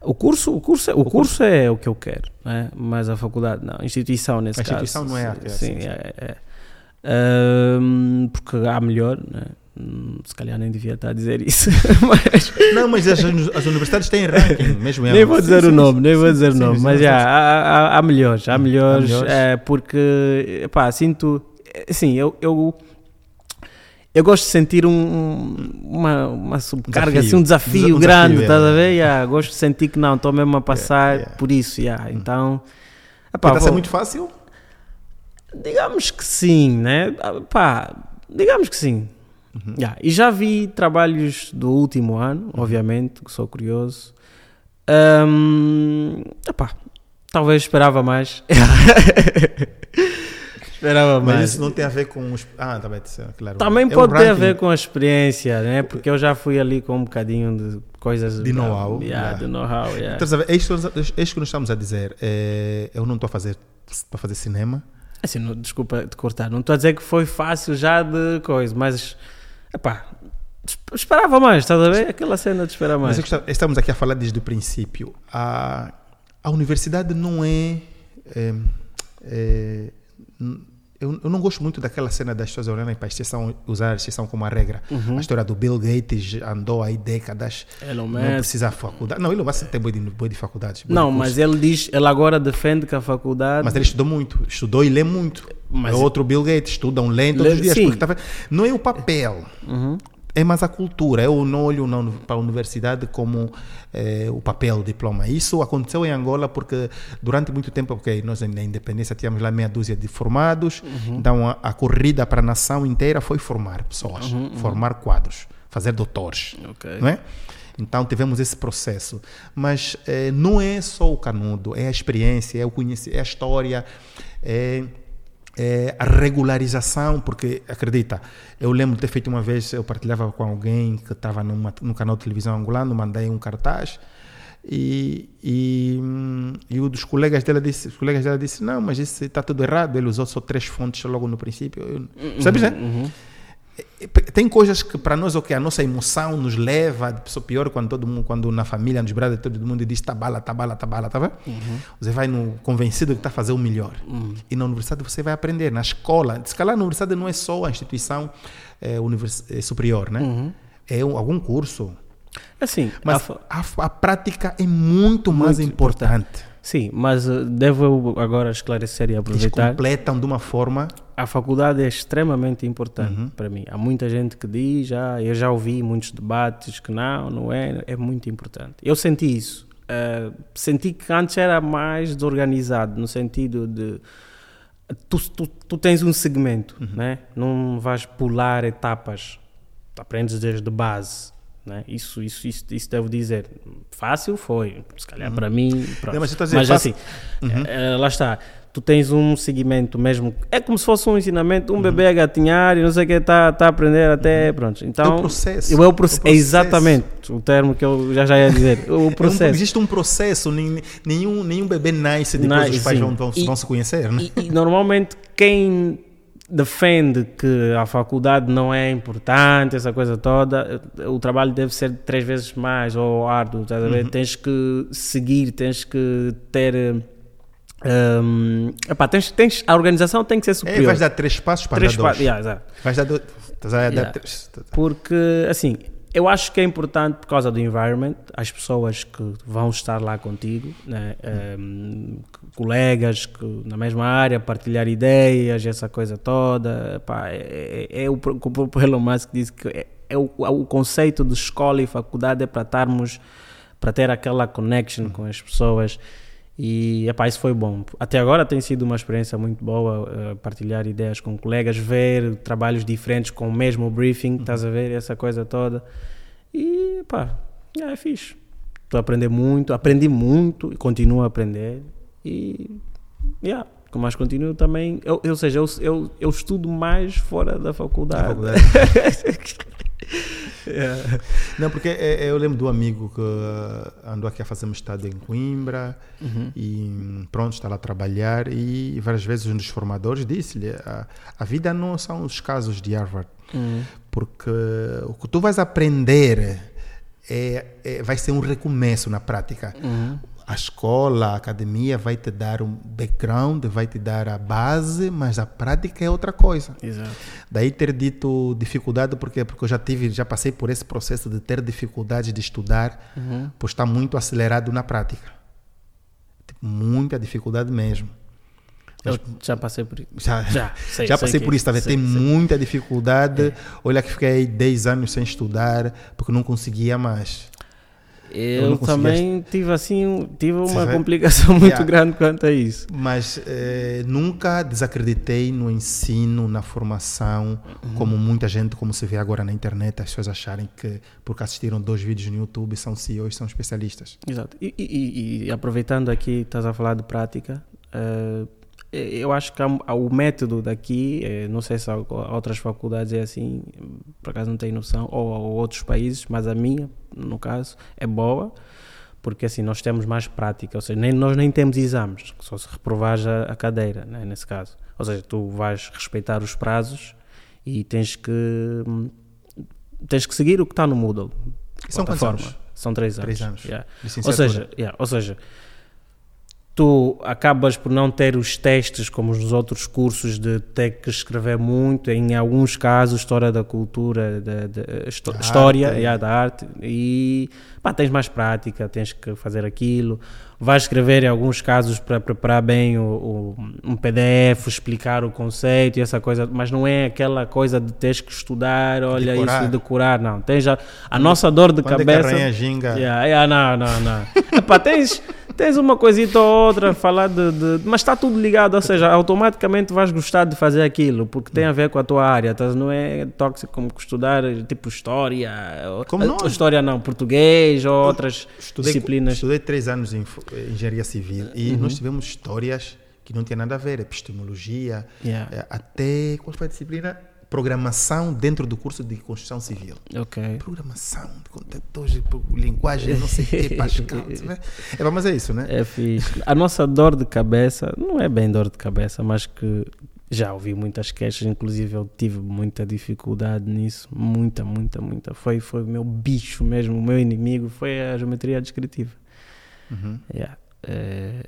O curso, o curso, é, o, o curso, curso, é o que eu quero, né? mas a faculdade não. A instituição, nesse a instituição caso, não é a que é Sim, assim, é, é. Ahm, porque há melhor, né? Hum, se calhar nem devia estar a dizer isso, mas Não, mas as, as universidades têm ranking, mesmo em nem vou dizer Sim, o sim, nome, nem sim, vou dizer o nome, mas já há, há, há melhores, há melhores, melhores. é, porque pá, sinto assim, eu, eu, eu gosto de sentir um, uma, uma subcarga, Desafio. assim, um desafio Um desafio, grande, é. estás a ver? Yeah, gosto de sentir que não, estou mesmo a passar yeah. por isso, yeah. então Está epá, a ser muito fácil? Digamos que sim, né? Digamos que sim. Uhum. Yeah, E já vi trabalhos do último ano, obviamente, que sou curioso. Ahm, epá, talvez esperava mais. esperava Mas mais. isso não tem a ver com os. Ah, tá bem, claro. Também É um pode ter a ver com a experiência, né? Porque eu já fui ali com um bocadinho de coisas De know-how, Yeah, yeah. de know-how, yeah. Ver? É isto, é isto que nós estamos a dizer. É, eu não estou a fazer para fazer cinema. Assim, não- desculpa te cortar, não estou a dizer que foi fácil já de coisa, mas epá, es- esperava mais, estás a ver? Aquela cena de esperar Mas mais. está- estamos aqui a falar desde o princípio. A, a universidade não é. é, é, eu, eu não gosto muito daquela cena das pessoas olharem para a exceção, usar a exceção como a regra. Uhum. A história do Bill Gates andou aí décadas, Elon não Musk. precisa de faculdade. Não, ele não vai ter boi de, boi de faculdades. boi de Não, cursos. mas ele diz, ele agora defende que a faculdade. Mas ele estudou muito, estudou e lê muito. Mas- é outro Bill Gates, estudam, lê todos os dias. Porque tá não é o papel, Uhum. É mais a cultura. Eu não olho na para a universidade como eh, o papel, o diploma. Isso aconteceu em Angola porque durante muito tempo, ok, nós na independência tínhamos lá meia dúzia de formados, Uhum. então a, a corrida para a nação inteira foi formar pessoas, Uhum, formar quadros, fazer doutores Ok. não é? Então tivemos esse processo, mas eh, não é só o canudo, é a experiência, é o conhecimento, é a história, é, é a regularização, porque acredita, eu lembro de ter feito uma vez, eu partilhava com alguém que estava num canal de televisão angolano, mandei um cartaz e, e, e um dos colegas dela disse, os colegas dela disse, não, mas isso está tudo errado, ele usou só três fontes logo no princípio, Eu- sabes, né? Uhum. Tem coisas que para nós, ok, a nossa emoção nos leva, pessoa pior quando todo mundo, quando na família, nos braços, todo mundo diz tá bala, tá bala, tá bala, tá vendo? Você vai no convencido que está a fazer o melhor. E na universidade você vai aprender, na escola. Se calhar na universidade não é só a instituição eh, univers- eh, superior, né? É um- algum curso. Assim, a Mas fa- a, a prática é muito, mais Muito importante. sim, mas eh, devo agora esclarecer e Eles aproveitar. completam de uma forma. A faculdade é extremamente importante Uhum. para mim. Há muita gente que diz, já, eu já ouvi muitos debates que não, não é, é muito importante. Eu senti isso. Eh, senti que antes era mais desorganizado, no sentido de tu, tu, tu tens um segmento, Uhum. né? não vais pular etapas, aprendes desde base. Né? Isso, isso, isso, isso devo dizer. Fácil foi, se calhar para mim. Uhum. Não, mas eu estou a dizer, mas fácil- assim, eh, lá está. Tu tens um segmento mesmo. É como se fosse um ensinamento, um bebê a gatinhar e não sei o que, está tá a aprender até. Pronto. Então, Uhum. É o processo. Eu, é o proce- O processo. é exatamente o termo que eu já, já ia dizer. O É um- processo. existe um processo, nen- nenhum, nenhum bebê nasce depois os pais sim. vão, vão, E- vão se conhecer, né? E, e normalmente quem defende que a faculdade não é importante, essa coisa toda, o trabalho deve ser três vezes mais ou árduo, estás a ver? Uhum. Tens que seguir, tens que ter. hum, epá, tens, tens, a organização tem que ser É, superior. vais dar três passos para três dar dois. pa- yeah. Vais dar dois. Yeah. Porque, assim, eu acho que é importante por causa do environment, as pessoas que vão estar lá contigo, né? Ehm, colegas que, na mesma área, partilhar ideias, essa coisa toda. Pá, é, é, é o próprio Elon Musk disse que é, é o, o conceito de escola e faculdade é para estarmos, para ter aquela connection com as pessoas. E epá, isso foi bom. Até agora tem sido uma experiência muito boa eh, partilhar ideias com colegas, ver trabalhos diferentes com o mesmo briefing, estás a ver, essa coisa toda. E pá, é fixe. Estou a aprender muito, aprendi muito e continuo a aprender. E yeah, mas continuo também. Eu, ou seja, eu, eu, eu estudo mais fora da faculdade. Da faculdade. Não, porque é- é- eu lembro do amigo que uh, andou aqui a fazer mestrado em Coimbra Uhum. e hum, pronto, está lá a trabalhar e várias vezes um dos formadores disse-lhe a, a vida não são os casos de Harvard, Uhum. porque o que tu vais aprender é, é, vai ser um recomeço na prática. Uhum. A escola, a academia vai te dar um background, vai te dar a base, mas a prática é outra coisa. Exato. Daí ter dito dificuldade, porque porque eu já tive, já passei por esse processo de ter dificuldade de estudar, Uhum. por estar muito acelerado na prática. Muita dificuldade mesmo. Eu já passei por isso. Já, Já, sei, já sei passei por isso, tá vendo? Tem muita dificuldade. Olha que fiquei 10 anos sem estudar porque não conseguia mais. Eu também tive assim, tive uma complicação muito Yeah. grande quanto a isso. Mas eh, nunca desacreditei no ensino, na formação, Uhum. como muita gente, como se vê agora na internet, as pessoas acharem que porque assistiram dois vídeos no YouTube são CEOs, são especialistas. Exato. E, e- e- aproveitando aqui, estás a falar de prática, eh, eu acho que há, há o método daqui, eh, não sei se há há outras faculdades é assim, por acaso não tenho noção, ou, ou outros países, mas a minha, no caso, é boa, porque assim nós temos mais prática, ou seja, nem, nós nem temos exames, só se reprovares a, a cadeira, né, nesse caso. Ou seja, tu vais respeitar os prazos e tens que hum, tens que seguir o que está no Moodle. E são quantos anos? São três anos. Três anos. yeah. Ou seja, yeah, ou seja, tu acabas por não ter os testes como nos outros cursos de ter que escrever muito, em alguns casos, história da cultura, da, história arte. yeah, da arte, e pá, tens mais prática, tens que fazer aquilo. Vais escrever em alguns casos para preparar bem o, o- um PDF, explicar o conceito e essa coisa, mas não é aquela coisa de teres que estudar, olha Decorar. isso, decorar, não. Tens a, a nossa dor de Quando é que cabeça. a rainha ginga? Yeah, yeah, não, não, não. Epá, tens, tens uma coisita ou outra, falar de, de- Mas está tudo ligado, ou seja, automaticamente vais gostar de fazer aquilo, porque tem a ver com a tua área. Estás, não é tóxico como estudar tipo história. ou- Como eh, nós. História não, português ou outras Estudei, disciplinas. estudei três anos em em engenharia civil e Uhum. nós tivemos histórias que não tinha nada a ver, epistemologia, Yeah. eh, até qual foi a disciplina? Programação dentro do curso de construção civil. Ok. Programação pro- linguagem, não sei o que, Pascal. É, mas é isso, né? É fixe. A nossa dor de cabeça, não é bem dor de cabeça, mas que já ouvi muitas queixas, inclusive eu tive muita dificuldade nisso, muita, muita, muita. Foi, foi o meu bicho mesmo, o meu inimigo foi a geometria descritiva. Uhum. Yeah. É,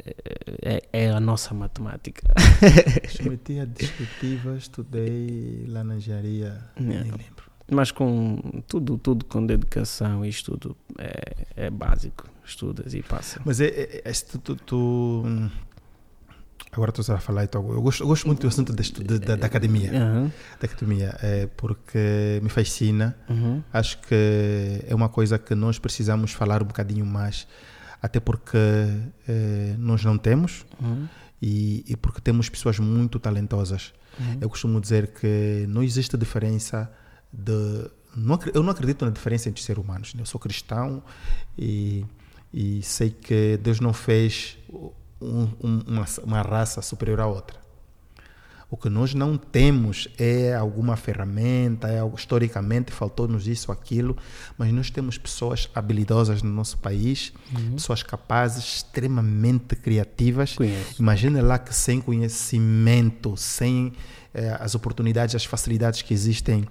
é, é a nossa matemática. Geometria descritiva, estudei engenharia, nem Yeah. lembro. Mas com tudo, tudo com dedicação e estudo é, é básico. Estudas e passa. Mas é, é, é, tu, tu, tu- Agora estou a falar, então, eu gosto, eu gosto muito do assunto da, estu- da, da- academia. Aham, Da academia, é, porque me fascina. uhum, Acho que é uma coisa que nós precisamos falar um bocadinho mais, até porque eh, nós não temos uhum, e, e porque temos pessoas muito talentosas. uhum. Eu costumo dizer que não existe diferença de. Não, eu não acredito na diferença entre seres humanos. né? Eu sou cristão e, e sei que Deus não fez um- um- uma, uma raça superior à outra. O que nós não temos é alguma ferramenta, é historicamente faltou-nos isso, aquilo, mas nós temos pessoas habilidosas no nosso país, pessoas capazes, extremamente criativas. Conheço. Imagina lá que sem conhecimento, sem eh, as oportunidades, as facilidades que existem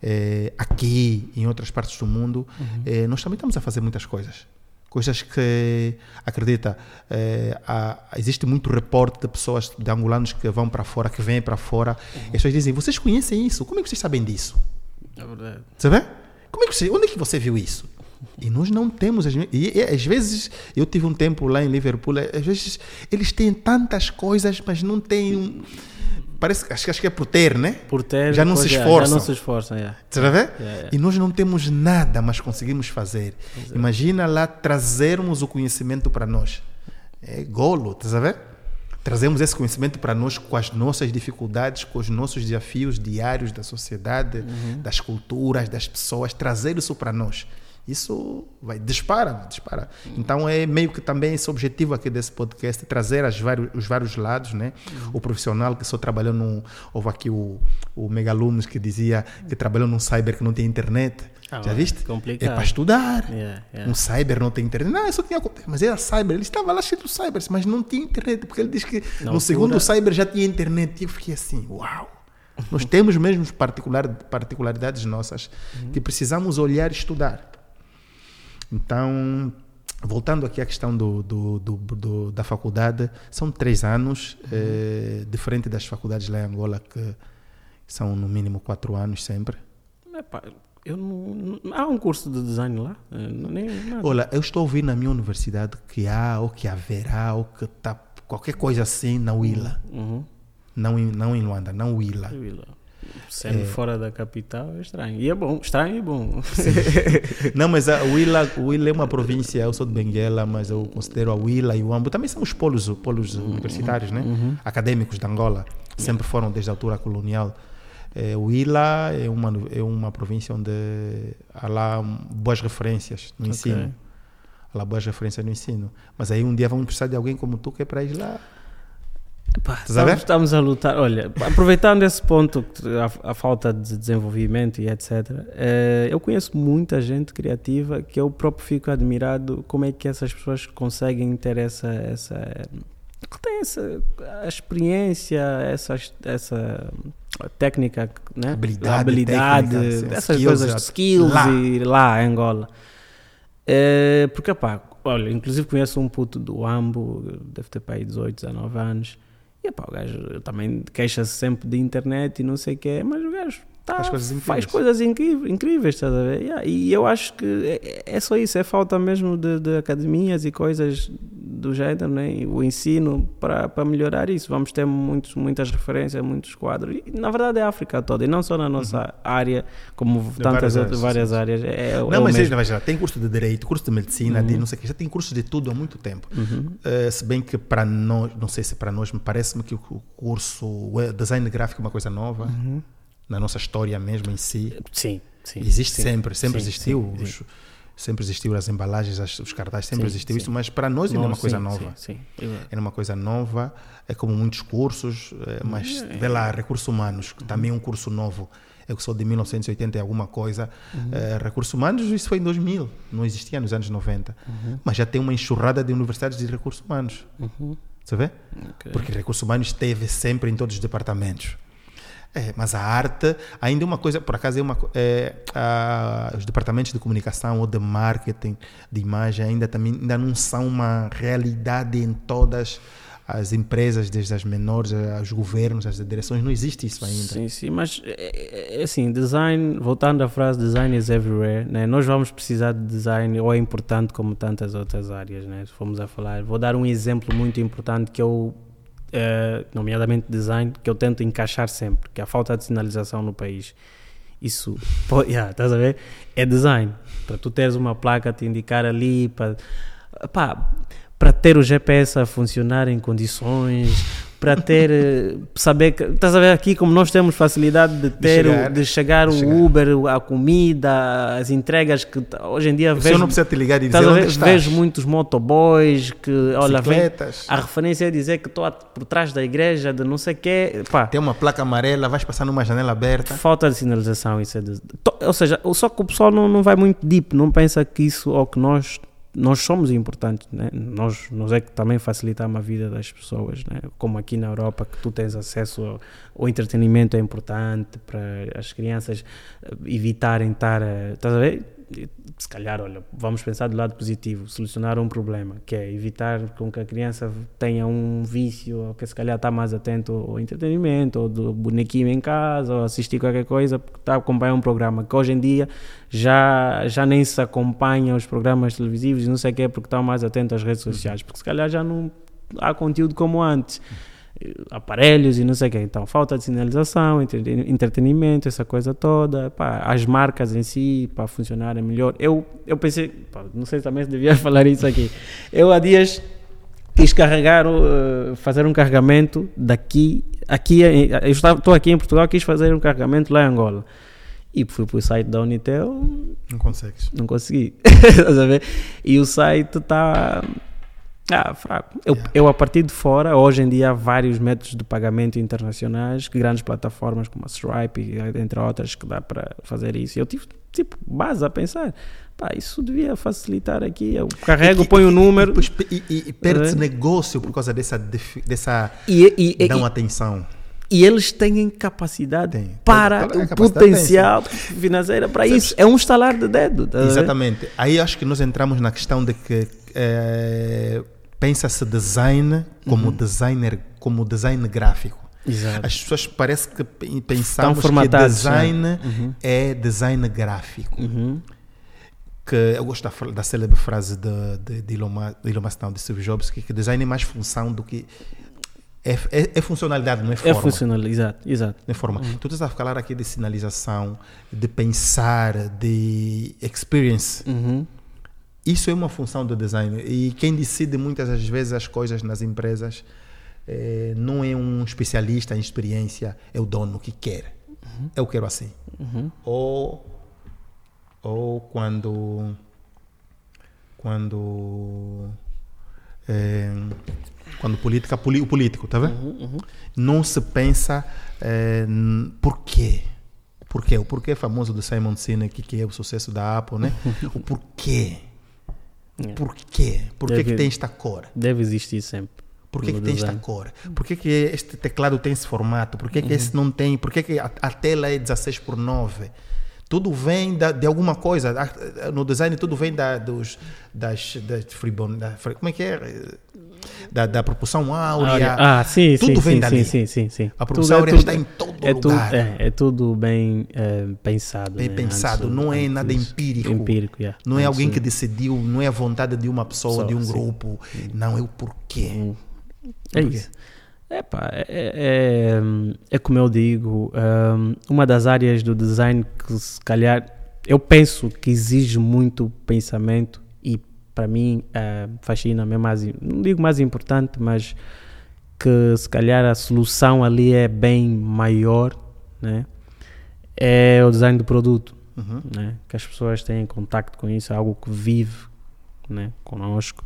eh, aqui e em outras partes do mundo, eh, nós também estamos a fazer muitas coisas. Coisas que, acredita, eh, há- existe muito reporte de pessoas, de angolanos que vão para fora, que vêm para fora. E as pessoas dizem, vocês conhecem isso? Como é que vocês sabem disso? É verdade. Como é que você, onde é que você viu isso? E nós não temos. as E, e às vezes, eu tive um tempo lá em Liverpool, eh, às vezes eles têm tantas coisas, mas não têm. um- Parece acho, que- acho que é por ter, né? Por ter, Já não se é, esforçam. Já não se esforçam, yeah. Estás a ver? Yeah, yeah. E nós não temos nada, mas conseguimos fazer. Imagina lá trazermos o conhecimento para nós. É golo, a ver? Trazemos esse conhecimento para nós com as nossas dificuldades, com os nossos desafios diários da sociedade, das culturas, das pessoas, trazer isso para nós. Isso vai dispara, dispara. Então é meio que também esse objetivo aqui desse podcast, trazer as vários, os vários lados, né? O profissional que só trabalhou no... Houve aqui o, o Megalunos que dizia que trabalhou num cyber que não tem internet. Ah, Já é viste? complicado. É para estudar. Yeah, yeah. Um cyber não tem internet. Não, eu só tinha. Mas era cyber. Ele estava lá cheio de cybers, mas não tinha internet. Porque ele diz que Na no segundo cyber já tinha internet. E eu fiquei assim, uau! Nós temos mesmo particular, particularidades nossas que precisamos olhar e estudar. Então, voltando aqui à questão do, do, do, da faculdade, são três anos, uhum. eh, diferente das faculdades lá em Angola, que são no mínimo quatro anos sempre. Epá, eu não, não, há um curso de design lá? Eh, nem, Olha, eu estou a ouvir na minha universidade que há, ou que haverá, ou que está qualquer coisa assim na Willa. Uhum. Não, em, não em Luanda, não Willa. Willa. Sendo é. fora da capital é estranho. E é bom, estranho e bom. não, mas a Willa, Willa é uma província, eu sou de Benguela, mas eu considero a Willa e o Ambo também são os polos, polos uhum. universitários, né? Uhum. acadêmicos de Angola. Sempre foram desde a altura colonial. É, o Ila é uma, é uma província onde há lá boas referências no ensino. Okay. Há lá boas referências no ensino. Mas aí um dia vamos precisar de alguém como tu que é para ir lá. Pá, estamos, estamos, a lutar. Olha, aproveitando esse ponto, a, a falta de desenvolvimento e etc., eh, eu conheço muita gente criativa que eu próprio fico admirado como é que essas pessoas conseguem ter essa. essa que tem essa a experiência, essa, essa técnica, né? habilidade, habilidade técnica, essas skills, coisas, skills lá. e lá em Angola. É, porque, pá, olha, inclusive conheço um puto do Ambo, deve ter para aí 18, 19 anos, e pá, o gajo também queixa-se sempre de internet e não sei o que mas o gajo tá, faz coisas incríveis, faz coisas incríveis, incríveis estás a ver? Yeah, e eu acho que é, é, só isso, é falta mesmo de, de academias e coisas do género, né? o ensino para, para melhorar isso. Vamos ter muitos, muitas referências, muitos quadros. E, na verdade é a África toda, e não só na nossa uhum. área, como de tantas várias outras várias áreas. É, é não, é mas mesmo. Veja, tem curso de Direito, curso de Medicina, uhum. de não sei o que, já tem curso de tudo há muito tempo. Uhum. Uh, se bem que para nós, não sei se para nós, me parece-me que o curso o design gráfico é uma coisa nova, uhum. na nossa história mesmo em si. Sim. Sim, Existe sim, sempre, sempre sim, existiu. Sim, sempre existiu as embalagens, as, os cartazes, sempre sim, existiu sim. isso, mas para nós ainda é uma coisa nova. Sim, é uma coisa nova, é como muitos cursos, é, mas é. vê lá, recursos humanos, que também é um curso novo. Eu que sou de 1980 e alguma coisa, uhum. é, recursos humanos, isso foi em 2000, não existia nos anos 90. Uhum. Mas já tem uma enxurrada de universidades de recursos humanos. Uhum. Você vê? Okay. Porque recursos humanos esteve sempre em todos os departamentos. É, mas a arte ainda é uma coisa, por acaso, é uma, é, a, os departamentos de comunicação ou de marketing, de imagem, ainda, também, ainda não são uma realidade em todas as empresas, desde as menores, aos governos, as direções, não existe isso ainda. Sim, sim, mas é, é, é assim, design, voltando à frase design is everywhere, né? nós vamos precisar de design, ou é importante como tantas outras áreas, né? se formos a falar. Vou dar um exemplo muito importante que eu uh, nomeadamente design, que eu tento encaixar sempre, que é a falta de sinalização no país. Isso, pô, yeah, estás a ver? É design. Para tu teres uma placa te indicar ali, para ter o GPS a funcionar em condições, para ter, eh, saber, estás a ver aqui como nós temos facilidade de ter, de chegar, de chegar o chegar. Uber, a comida, as entregas que hoje em dia vejo... não precisa te ligar e dizer onde estás. Vejo muitos motoboys que, olha, vem, a referência é dizer que estou por trás da igreja, de não sei o quê, pá. Tem uma placa amarela, vais passar numa janela aberta. Falta de sinalização, isso é de, ou seja, só que o pessoal não, não vai muito deep, não pensa que isso, ou que nós nós somos importantes, né? nós, nós é que também facilitamos a vida das pessoas, né? como aqui na Europa, que tu tens acesso ao, ao entretenimento é importante para as crianças evitarem estar, estás a ver? Se calhar, olha, vamos pensar do lado positivo, solucionar um problema, que é evitar com que a criança tenha um vício, ou que se calhar está mais atento ao entretenimento, ou do bonequinho em casa, ou assistir qualquer coisa, porque está a acompanhar um programa que hoje em dia já, já nem se acompanha os programas televisivos, não sei o que, porque está mais atento às redes sociais, porque se calhar já não há conteúdo como antes aparelhos e não sei o que. Então, falta de sinalização, entretenimento, essa coisa toda. Pá, as marcas em si, para funcionarem melhor. Eu, eu pensei, pá, não sei também se devia falar isso aqui. Eu há dias quis carregar, uh, fazer um carregamento daqui, aqui, eu estou aqui em Portugal, quis fazer um carregamento lá em Angola. E fui para o site da Unitel. Não consegues. Não consegui. e o site está ah, fraco. Eu, yeah. eu, a partir de fora, hoje em dia há vários métodos de pagamento internacionais, grandes plataformas como a Stripe, entre outras, que dá para fazer isso. Eu tive, tipo, base a pensar, pá, isso devia facilitar aqui. Eu carrego, e, ponho o um número. E, e, e perde-se é. negócio por causa dessa, dessa e, não atenção. E eles têm capacidade Tem. para a o potencial financeira para isso. É um estalar de dedo. tá? Exatamente. Aí acho que nós entramos na questão de que eh, pensa-se design como Uhum. designer, como design gráfico. Exato. As pessoas parece que pe- pensamos que formatadas, design Uhum. é design gráfico. Uhum. Que eu gosto da, da célebre frase de, de, de Elon de Elon Musk, não, de Steve Jobs, que, que design é mais função do que. É, é, é funcionalidade, não é É forma. funcional, exato, exato. de forma. Uhum. Tu estás a falar aqui de sinalização, de pensar, de experience. Uhum. Isso é uma função do design. E quem decide muitas das vezes as coisas nas empresas eh, não é um especialista em experiência, é o dono que quer. Eu quero assim. Uhum. Ou, ou quando. Quando. eh, quando política, o político, tá vendo? Uhum. não se pensa n- por quê. Por quê? O porquê famoso do Simon Sinek, que é o sucesso da Apple, né? o porquê. É. Por quê? Por que, Deve- tem esta cor? Deve existir sempre. Por que, que tem esta design. cor? Por que, este teclado tem esse formato? Por que, Uhum. esse não tem? Por que, a, a tela é 16 por 9? Tudo vem da, de alguma coisa. No design, tudo vem da, dos, das, das da, como é que é? Da, da proporção áurea. Ah, sim, Tudo sim, vem sim, dali. sim, sim, sim. A produção é áurea tudo- está em todo é tudo, lugar. é, é tudo bem eh, pensado. Bem né? pensado, Antes- não é nada empírico. Empírico, yeah. Não é Antes alguém que decidiu, não é a vontade de uma pessoa, Só, de um grupo. Não, é o porquê. Hum. É Por quê? isso. É, é, é, é como eu digo, hum, uma das áreas do design que se calhar eu penso que exige muito pensamento para mim eh, fascina-me é mais, não digo mais importante, mas que se calhar a solução ali é bem maior, né? É o design do produto Uhum. né? que as pessoas têm contacto com isso, é algo que vive né? conosco.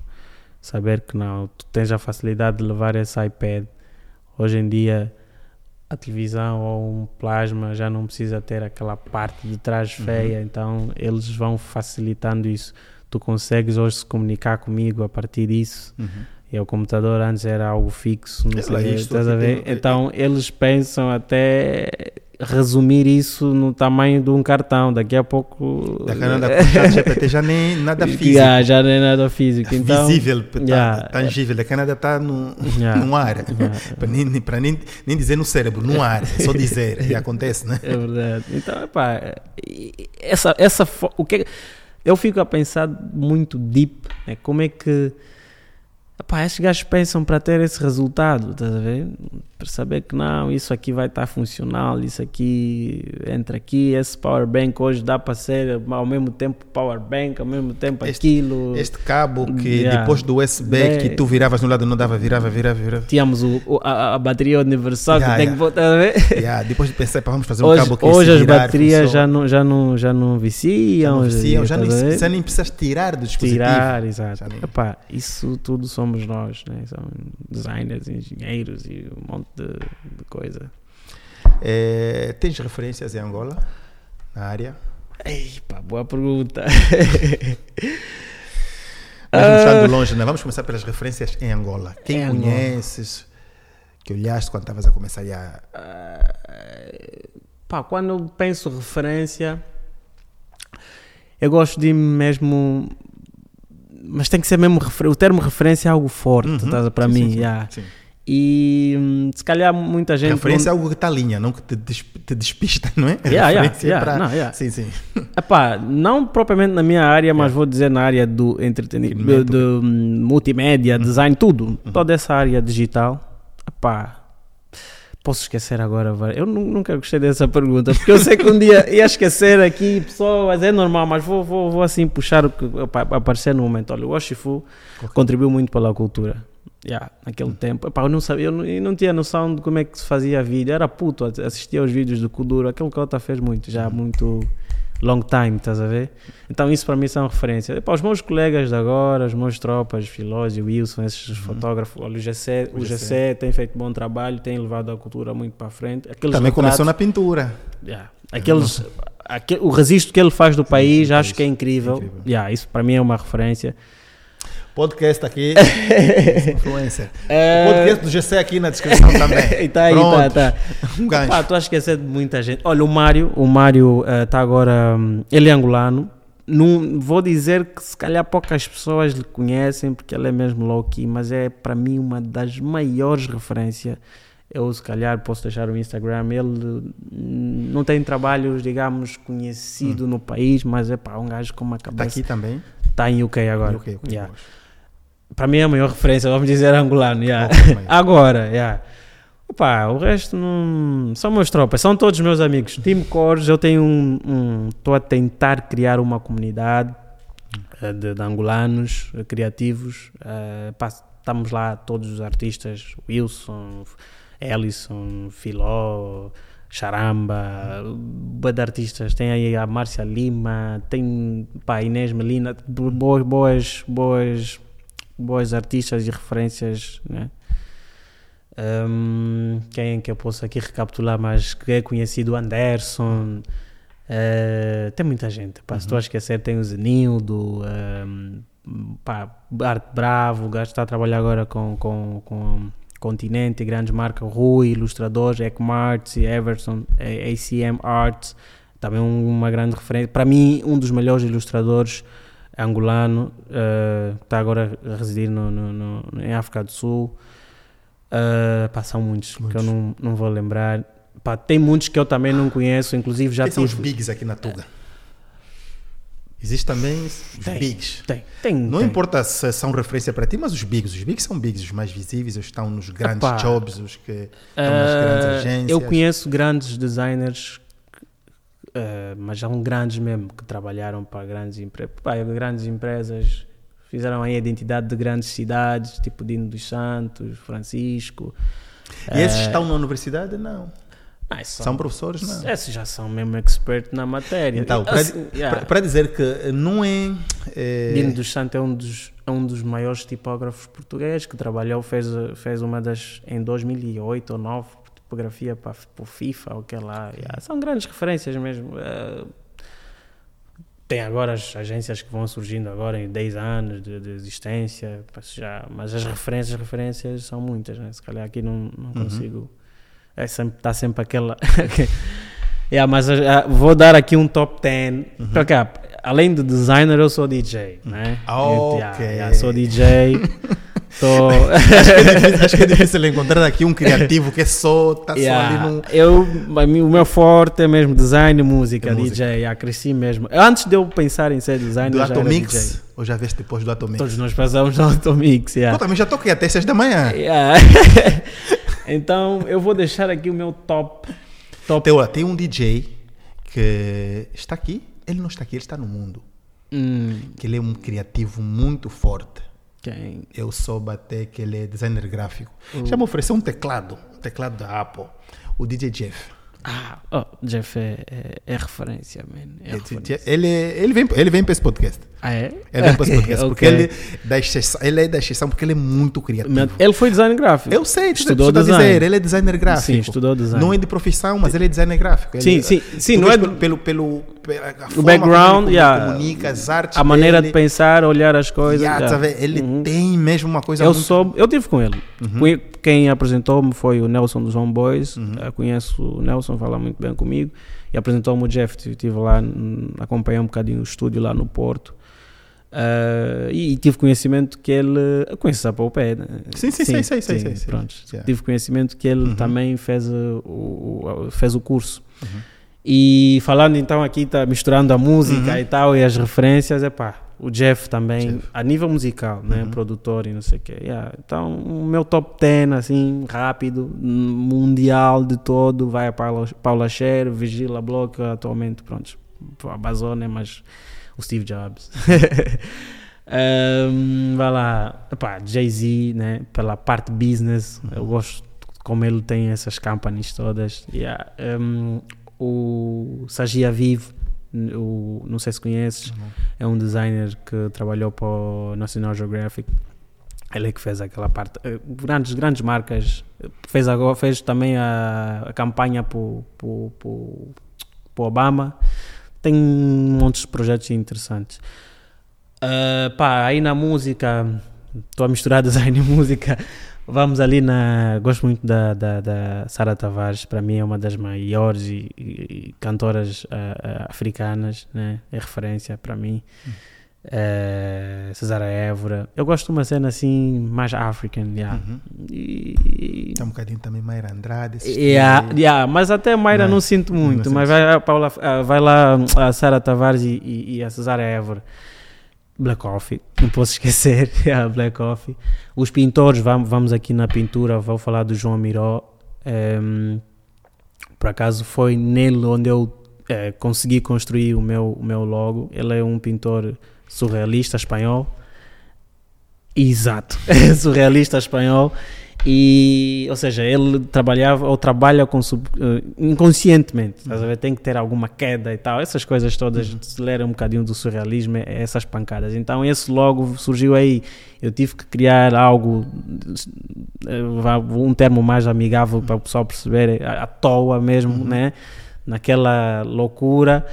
Saber que não, tu tens a facilidade de levar esse iPad. Hoje em dia, a televisão ou um plasma já não precisa ter aquela parte de trás feia, então eles vão facilitando isso. Tu consegues hoje se comunicar comigo a partir disso. Uhum. E o computador antes era algo fixo, não É sei estás a aqui ver? tem- Então eles pensam até resumir isso no tamanho de um cartão. Daqui a pouco. Da Canadá com o chat GPT já nem nada físico. Já, já é nada físico. Então, visível, tá, yeah. tangível. A Canadá está no, Yeah. no ar. Yeah. Para nem, nem- pra nem, nem dizer no cérebro, no ar. É só dizer. E acontece, né? É verdade. Então, epá, e- essa, essa, o que eu fico a pensar muito deep, né? como é que epá, esses gajos pensam para ter esse resultado, estás a ver? Para saber que não, isso aqui vai estar funcional, isso aqui entra aqui, esse power bank hoje dá para ser ao mesmo tempo power bank, ao mesmo tempo Este- aquilo. Este cabo que Yeah. depois do USB É. que tu viravas no lado não dava, virava, virava, virava. Tínhamos o, o- a, a bateria universal Yeah, que tem yeah. que botar a ver. Yeah, depois de pensar, pá, vamos fazer um Hoje, cabo que hoje as baterias já não, já, não, já não viciam. já não viciam, dia, já nem, já nem precisas tirar do dispositivo. Tirar, exato. Já Epá, isso tudo somos nós, né? São designers, engenheiros e um monte de, de coisa. Eh, tens referências em Angola? Na área? Ei, pá, boa pergunta. Mesmo Ah. estando longe, né? vamos começar pelas referências em Angola. Quem Em Angola. conheces? Que olhaste quando estavas a começar já? Pá, quando penso referência, eu gosto de mesmo. Mas tem que ser mesmo. O termo referência é algo forte, Uhum. a- para Sim, mim. sim, sim. yeah. Sim. E hum, se calhar muita gente. Referência é não... algo que está linha, não que te, des- te despista, não é? Yeah, yeah, Referência é yeah, pra- não, yeah. Sim, sim. Epá, não propriamente na minha área, mas vou dizer na área do entretenimento, do, do, hum, multimédia, design, tudo. Uhum. Toda essa área digital. Epá, posso esquecer agora? Eu nu- nunca gostei dessa pergunta, porque eu sei que um dia ia esquecer aqui pessoas, é normal, mas vou, vou, vou assim puxar o que aparecer no momento. Olha, o Oshifu Ok. contribuiu muito pela cultura. Yeah, naquele tempo, Epá, eu não sabia, eu não, eu não tinha noção de como é que se fazia vídeo. Era puto, assistia aos vídeos do Kuduro, aquele que Cota fez muito, já há muito long time, estás a ver? Então isso para mim são referências. Epá, os meus colegas de agora, os meus tropas, Filósio, Wilson, esses fotógrafos, olha, o GC, o O GC tem feito bom trabalho, tem levado a cultura muito para frente. Aqueles Também começou na pintura. Yeah. Aqueles, aque- o registro que ele faz do país, acho que é incrível. incrível. Yeah, isso para mim é uma referência. Podcast aqui, influencer. É. O podcast do GC aqui na descrição também. E tá aí, tá, Pronto. tá. Um gancho. Pá, estou a esquecer de muita gente. Olha, o Mário, o Mário está agora. hum, Ele é angolano. Não, vou dizer que se calhar poucas pessoas lhe conhecem porque ele é mesmo low-key, mas é para mim uma das maiores referências. Eu, se calhar, posso deixar o Instagram. Ele hum, não tem trabalhos, digamos, conhecido no país, mas é pá, um gajo com uma Está cabeça. Hum. aqui também. Está em UK agora. Ok, ok, Yeah. Para mim é a maior referência, vamos dizer angolano. yeah. Oh. Agora, yeah. Opa, o resto não. São meus tropas, são todos meus amigos. Team Cores, eu tenho um. Estou a tentar criar uma comunidade eh, de, de angolanos eh, criativos. Eh, pá, estamos lá todos os artistas: Wilson, Ellison, Filó, Charamba, bué de artistas. Tem aí a Márcia Lima, tem pá, Inês Melina, bo- boas, boas, boas, boas artistas e referências, né? Um, quem é que eu posso aqui recapitular mais que é conhecido Anderson eh, tem muita gente pá, se estou a esquecer tem o Zenildo um, pá, Art Bravo o gajo está a trabalhar agora com, com, com Continente, grandes marcas Rui, ilustradores, Ecmarts Everson ACM Arts também um- uma grande referência para mim um dos melhores ilustradores angolano eh, está agora a residir no, no- no- em África do Sul Uh, pá, são muitos, que Muitos. eu não, não vou lembrar. Pá, tem muitos que eu também não conheço, inclusive já Quem são os bigs aqui na Tuga? Existem também os Tem. bigs. Tem, tem. Não tem. importa se são referência para ti, mas os bigs. Os bigs são bigs, os mais visíveis, os que estão nos grandes Epá. jobs, os que estão nas grandes Uh, agências. eu conheço grandes designers, uh, mas são grandes mesmo, que trabalharam para grandes, empre pá, grandes empresas, fizeram aí a identidade de grandes cidades, tipo Dino dos Santos, Francisco. E esses Uh, estão na universidade? Não. ah, são, São professores? Não. Esses já são mesmo expert na matéria. Então, para, Assim, yeah. para- para dizer que não é. é Dino dos Santos é um dos, é um dos maiores tipógrafos portugueses que trabalhou, fez, fez uma das em 2008 ou 2009, tipografia para, para o FIFA, ou que lá. Yeah, são grandes referências mesmo. Eh, tem agora as agências que vão surgindo agora em 10 anos de, de existência, mas já, mas as referências, as referências são muitas, né? se calhar aqui não, não Uhum. consigo. É sempre, está sempre aquela. yeah, mas ah, vou dar aqui um top 10. Para cá, além de designer, eu sou DJ. Né? Ah, Eu, ok. yeah, yeah, sou DJ. Tô, Acho que é difícil encontrar aqui um criativo que é só. Está Yeah, só ali no. eu, o meu forte é mesmo design e música, É música. DJ. Yeah, cresci mesmo. Antes de eu pensar em ser designer, Do eu já era DJ. Atomix? Ou já veste depois do Atomix? Todos nós passamos no Automix. Eu Yeah. também já toquei até 6 da manhã. Yeah. então eu vou deixar aqui o meu top. top olha, tem um DJ que está aqui. Ele não está aqui, ele está no mundo. Hum, Que ele é um criativo muito forte. Quem? Eu soube até que ele é designer gráfico. Já me ofereceu um teclado, um teclado da Apple. O DJ Jeff. Ah, oh, Jeff é, é, é referência, man. É Ele, referência. ele, ele vem, ele vem para esse podcast. Ah, é? Ele vem para esse Ok, podcast. Porque ele, da exceção, ele é da exceção porque ele é muito criativo. Ele foi design gráfico. Eu sei, estudou a design. dizer, ele é designer gráfico. Sim, estudou design. Não é de profissão, mas ele é designer gráfico. Ele- Sim, sim, sim, tu não é pelo, pelo, O background, como ele yeah, comunica, as artes a maneira dele, de pensar, olhar as coisas. yeah, yeah. tá? Ele Uhum. tem mesmo uma coisa Eu muito... Uhum. soube, eu tive com ele. Conhe- Quem apresentou-me foi o Nelson dos Homeboys. Eu conheço o Nelson, fala muito bem comigo. E apresentou-me o Jeff. Estive lá, hum, acompanhei um bocadinho o estúdio lá no Porto. Ah, e, e tive conhecimento que ele. Conheço a Pé, né? Sim, sim, sei, sei, sei, sei, sei. Pronto. Yeah. Tive conhecimento que ele Uhum. também fez uh, o, fez o curso. E falando então aqui, tá misturando a música Uhum. e tal, e as referências, é pá, o Jeff também, Jeff. a nível musical, né, Uhum. produtor e não sei o quê. Yeah. Então, o meu top 10, assim, rápido, mundial de todo, vai a Paula, Paula Scher, Vigila Block, atualmente, pronto, a Bazone, mas o Steve Jobs. Um, vai lá, epá, Jay-Z, né, pela parte business, eu gosto como ele tem essas companies todas. Yeah. Um, o Sagia Vive, o, não sei se conheces, é um designer que trabalhou para o National Geographic. Ele é que fez aquela parte, eh, grandes, grandes marcas. Fez, agora, fez também a, a campanha para o Obama. Tem um monte de projetos interessantes. Ah, pá, aí na música, estou a misturar design e música. Vamos ali na. Gosto muito da, da, da Sara Tavares, para mim é uma das maiores e, e- cantoras ah, ah, africanas, né? é referência para mim. Eh, Cesara Évora. Eu gosto de uma cena assim, mais African, yeah. Uhum. E, e- Tem um bocadinho também Mayra Andrade. Yeah, yeah, mas até Mayra Não, não, sinto não muito. sentes. mas vai, a Paula, ah, vai lá a Sara Tavares e, e, e a Cesara Évora. Black Coffee, não posso esquecer. yeah, Black Coffee. Os pintores, vamos, vamos aqui na pintura, vou falar do João Miró. Ehm, por acaso foi nele onde eu eh, consegui construir o meu, o meu logo. Ele é um pintor surrealista espanhol. Exato, surrealista espanhol. E, ou seja, ele trabalhava ou trabalha com sub, eh, inconscientemente, ver? tem que ter alguma queda e tal, essas coisas todas, se ler um bocadinho do surrealismo, é essas pancadas. Então, esse logo surgiu aí. Eu tive que criar algo, eh, um termo mais amigável para o pessoal perceber, à à toa mesmo, né? Naquela loucura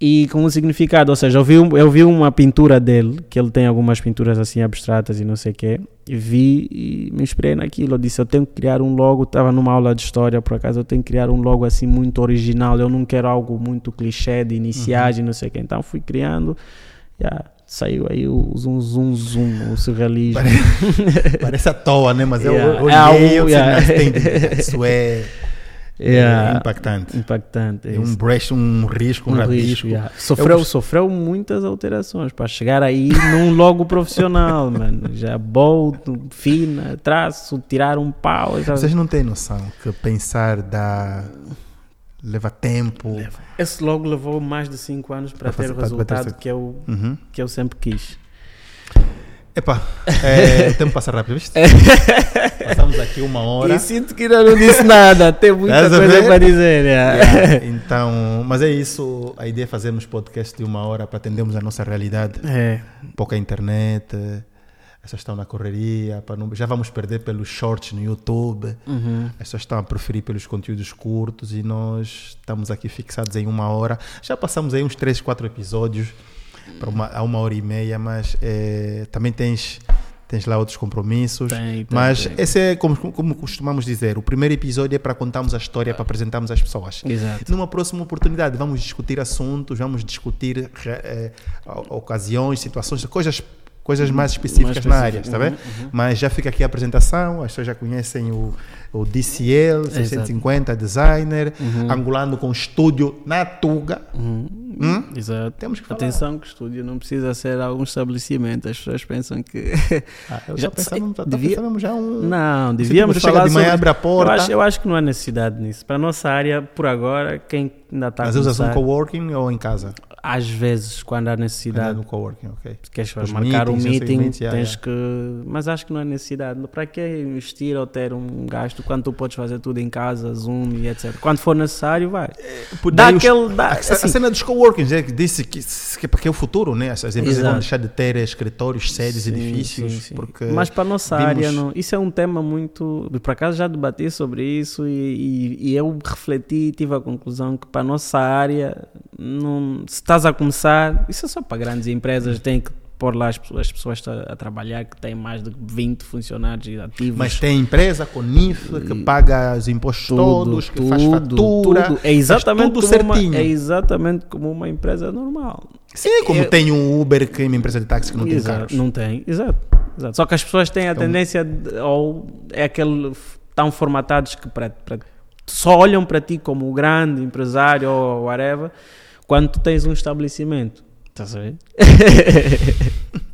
e com um significado, ou seja, eu vi, eu vi uma pintura dele, que ele tem algumas pinturas assim abstratas e não sei o quê, e vi e me inspirei naquilo, eu disse, eu tenho que criar um logo, estava numa aula de história por acaso, eu tenho que criar um logo assim muito original, eu não quero algo muito clichê de iniciagem, não sei o quê, então fui criando, yeah, saiu aí o zoom, zoom, zoom, o surrealismo. Parece à toa, né? Mas Yeah. eu, eu É olhei e algo, eu disse, yeah. "Não, tem- isso é. É impactante. Impactante. é É um brecho, um risco, um, Um rabisco. risco, yeah. sofreu, sofreu muitas alterações para chegar aí num logo profissional, mano. Já bold, fina, traço, tirar um pau. sabe? Vocês não têm noção que pensar dá... leva tempo. Esse logo levou mais de 5 anos para ter o resultado que eu, Uhum. que eu sempre quis. Epá, é, o tempo passa rápido, viste? Passamos aqui uma hora. E sinto que ainda não disse nada, tem muita coisa para dizer. yeah. Yeah, Então, mas é isso. A ideia é fazermos podcast de uma hora para atendermos a nossa realidade. É, Pouca internet, as pessoas estão na correria. não- já vamos perder pelos shorts no YouTube. uhum. As pessoas estão a preferir pelos conteúdos curtos e nós estamos aqui fixados em uma hora. Já passamos aí uns 3, 4 episódios para uma, a uma hora e meia, mas eh, também tens, tens lá outros compromissos. Tem, tem, mas tem. esse é, como, como costumamos dizer, o primeiro episódio é para contarmos a história, para apresentarmos as pessoas. Exato. Numa próxima oportunidade, vamos discutir assuntos, vamos discutir eh, ocasiões, situações, coisas, coisas mais específicas na área, está bem? Uhum, uhum. Mas já fica aqui a apresentação, as pessoas já conhecem o, o DCL 650, designer, Uhum. angolano com estúdio na Tuga. Uhum. Hum? Exato. Temos que falar. Atenção que o estúdio não precisa ser algum estabelecimento. As pessoas pensam que. Ah, eu Já sei, tá devia- já um... Não, devíamos chega falar de manhã, sobre... abre a Eu porta, acho, eu acho que não há necessidade nisso. Para a nossa área, por agora, quem ainda está mas usas um coworking ou em casa? Às vezes, quando há necessidade, no coworking, ok. queres Os marcar um meetings, meeting, segmentos, yeah, tens yeah. que... Mas acho que não há necessidade. Para que investir ou ter um gasto quando tu podes fazer tudo em casa, Zoom e etc. Quando for necessário, vai. Por Dá os- aquele... Dá, a, a assim, cena dos coworkings é que disse que, que porque é o futuro, né? As empresas Exato. vão deixar de ter escritórios, sedes, Sim, edifícios, sim, sim. porque Mas para a nossa vimos- área, não, isso é um tema muito. Por acaso já debati sobre isso e, e- e eu refleti e tive a conclusão que para a nossa área, não, se estás a começar, isso é só para grandes empresas, tem que pôr lá as, pessoas- as pessoas a, a trabalhar que têm mais de 20 funcionários ativos. Mas tem empresa com NIF que paga os impostos todos, que faz fatura. tudo. É exatamente, tudo como uma, certinho. é exatamente como uma empresa normal. Sim, como Eu- tem um Uber que é uma empresa de táxi que não tem Exato, carros. Não tem, exato, exato. Só que as pessoas têm a Então- tendência, de, ou é aquele, estão formatados que para, para- só olham para ti como o grande empresário ou whatever, quando tu tens um estabelecimento. Estás a ver?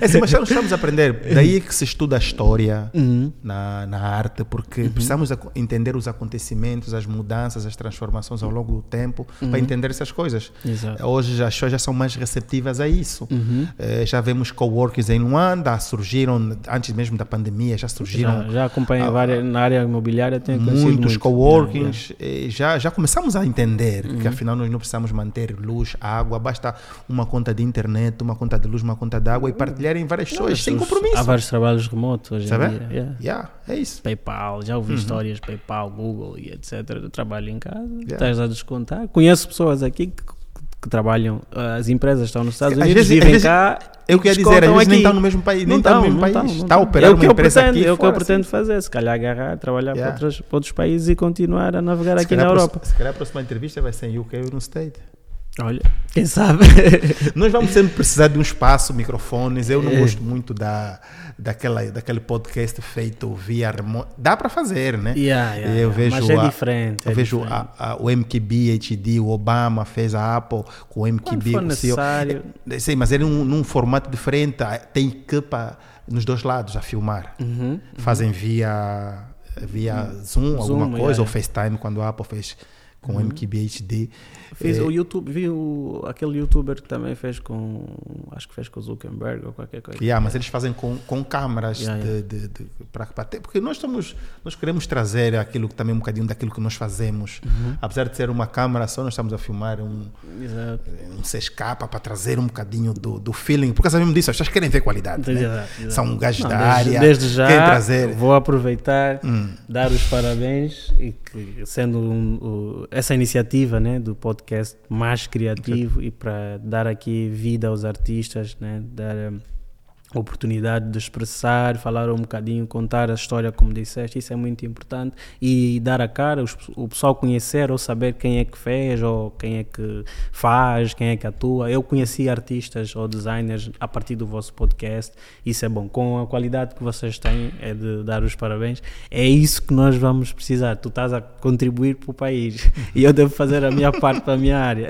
É assim, mas nós estamos a aprender. Daí que se estuda a história Uhum. na, na arte, porque precisamos aco- entender os acontecimentos, as mudanças, as transformações ao longo do tempo Uhum. para entender essas coisas. Exato. Hoje as pessoas já são mais receptivas a isso. Uhum. Eh, já vemos coworkings em Luanda, surgiram, antes mesmo da pandemia, já surgiram Já, já acompanho várias, na área imobiliária, tenho muitos muito. coworkings. eh, Já, já começamos a entender Uhum. que afinal nós não precisamos manter luz, água, basta uma conta de internet, uma conta de luz, uma conta de água e partilhar em várias pessoas sem compromisso. Há vários trabalhos remotos hoje Sabe? em dia. yeah. Yeah, é isso. PayPal, já Uhum. ouvi histórias, PayPal, Google e etc. Eu trabalho em casa, Yeah. estás a descontar. Conheço pessoas aqui que, que trabalham, as empresas estão nos Estados Unidos, vezes- vivem vezes- cá. Eu queria dizer, às vezes nem aqui. estão no mesmo país, nem Não estão no mesmo não país. estão, não Está a operar é o uma que eu empresa pretendo, aqui É o que eu pretendo fazer, se calhar agarrar, trabalhar Yeah. para, outros, para outros países e continuar a navegar Se aqui na Europa. Se calhar a próxima entrevista vai ser em UK ou no State. Olha, quem sabe? Nós vamos sempre precisar de um espaço, microfones. Eu não É. gosto muito da, daquela, daquele podcast feito via remoto. Dá para fazer, né? Yeah, yeah, eu yeah. vejo Mas é a- diferente. Eu é vejo diferente. a- a- o MQB HD, o Obama fez a Apple com o Quando MQB. for com o CEO. necessário. É, Sei, mas era num, num formato diferente. Ah, Tem equipa nos dois lados a filmar. Uhum. Fazem via, via Zoom, alguma Zoom, coisa, yeah, ou. FaceTime, quando a Apple fez com o MQB HD. Fiz É, o YouTube, vi o, aquele youtuber que também fez com. Acho que fez com o Zuckerberg ou qualquer coisa. Yeah, mas eles fazem com, com câmaras Yeah, de, de, de, ter, porque nós estamos nós queremos trazer aquilo que também um bocadinho daquilo que nós fazemos Uhum. apesar de ser uma câmara só nós estamos a filmar um Exato. um 6K para trazer um bocadinho do, do feeling porque sabemos disso as pessoas querem ver qualidade né? Exato, exato. são gajos Não, da desde, área desde já querem trazer vou aproveitar, Hum. dar os parabéns e que sendo um- o- essa iniciativa né, do podcast mais criativo e para dar aqui vida aos artistas, né, dar oportunidade de expressar, falar um bocadinho, contar a história como disseste, isso é muito importante e dar a cara, o pessoal conhecer ou saber quem é que fez ou quem é que faz, quem é que atua. Eu conheci artistas ou designers a partir do vosso podcast, isso é bom. Com a qualidade que vocês têm, é de dar os parabéns. É isso que nós vamos precisar. Tu estás a contribuir para o país e eu devo fazer a minha parte para a minha área.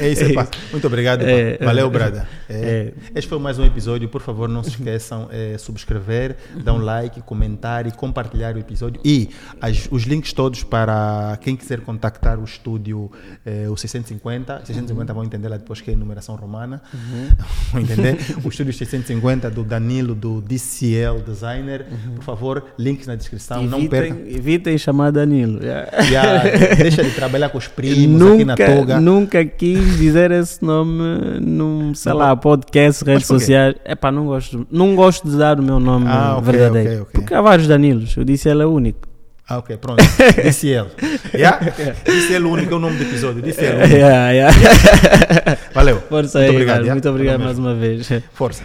é isso, epá. muito obrigado É, valeu é. brada É. este foi mais um episódio por favor não se esqueçam é, subscrever dar um like comentar e compartilhar o episódio. E as- os links todos para quem quiser contactar o estúdio é, o 650 650 vão entender lá depois que é numeração romana. Vão entender. O estúdio 650 do Danilo do DCL Designer. Por favor links na descrição não percam. Evitem, evitem chamar Danilo. Já, deixa de trabalhar com os primos aqui na nunca, toga. nunca quis dizer esse nome num, sei Não. lá, podcast, redes sociais. É pá, não gosto, não gosto de dar o meu nome Ah, ok, verdadeiro. ok, ok. Porque há vários Danilos, eu disse ele é único. Ah, ok, pronto. DCL. Yeah? DCL único é o nome do episódio. DCL único. Yeah, yeah. Valeu. Força Muito aí, obrigado, cara. yeah? Muito obrigado mais uma vez. Força.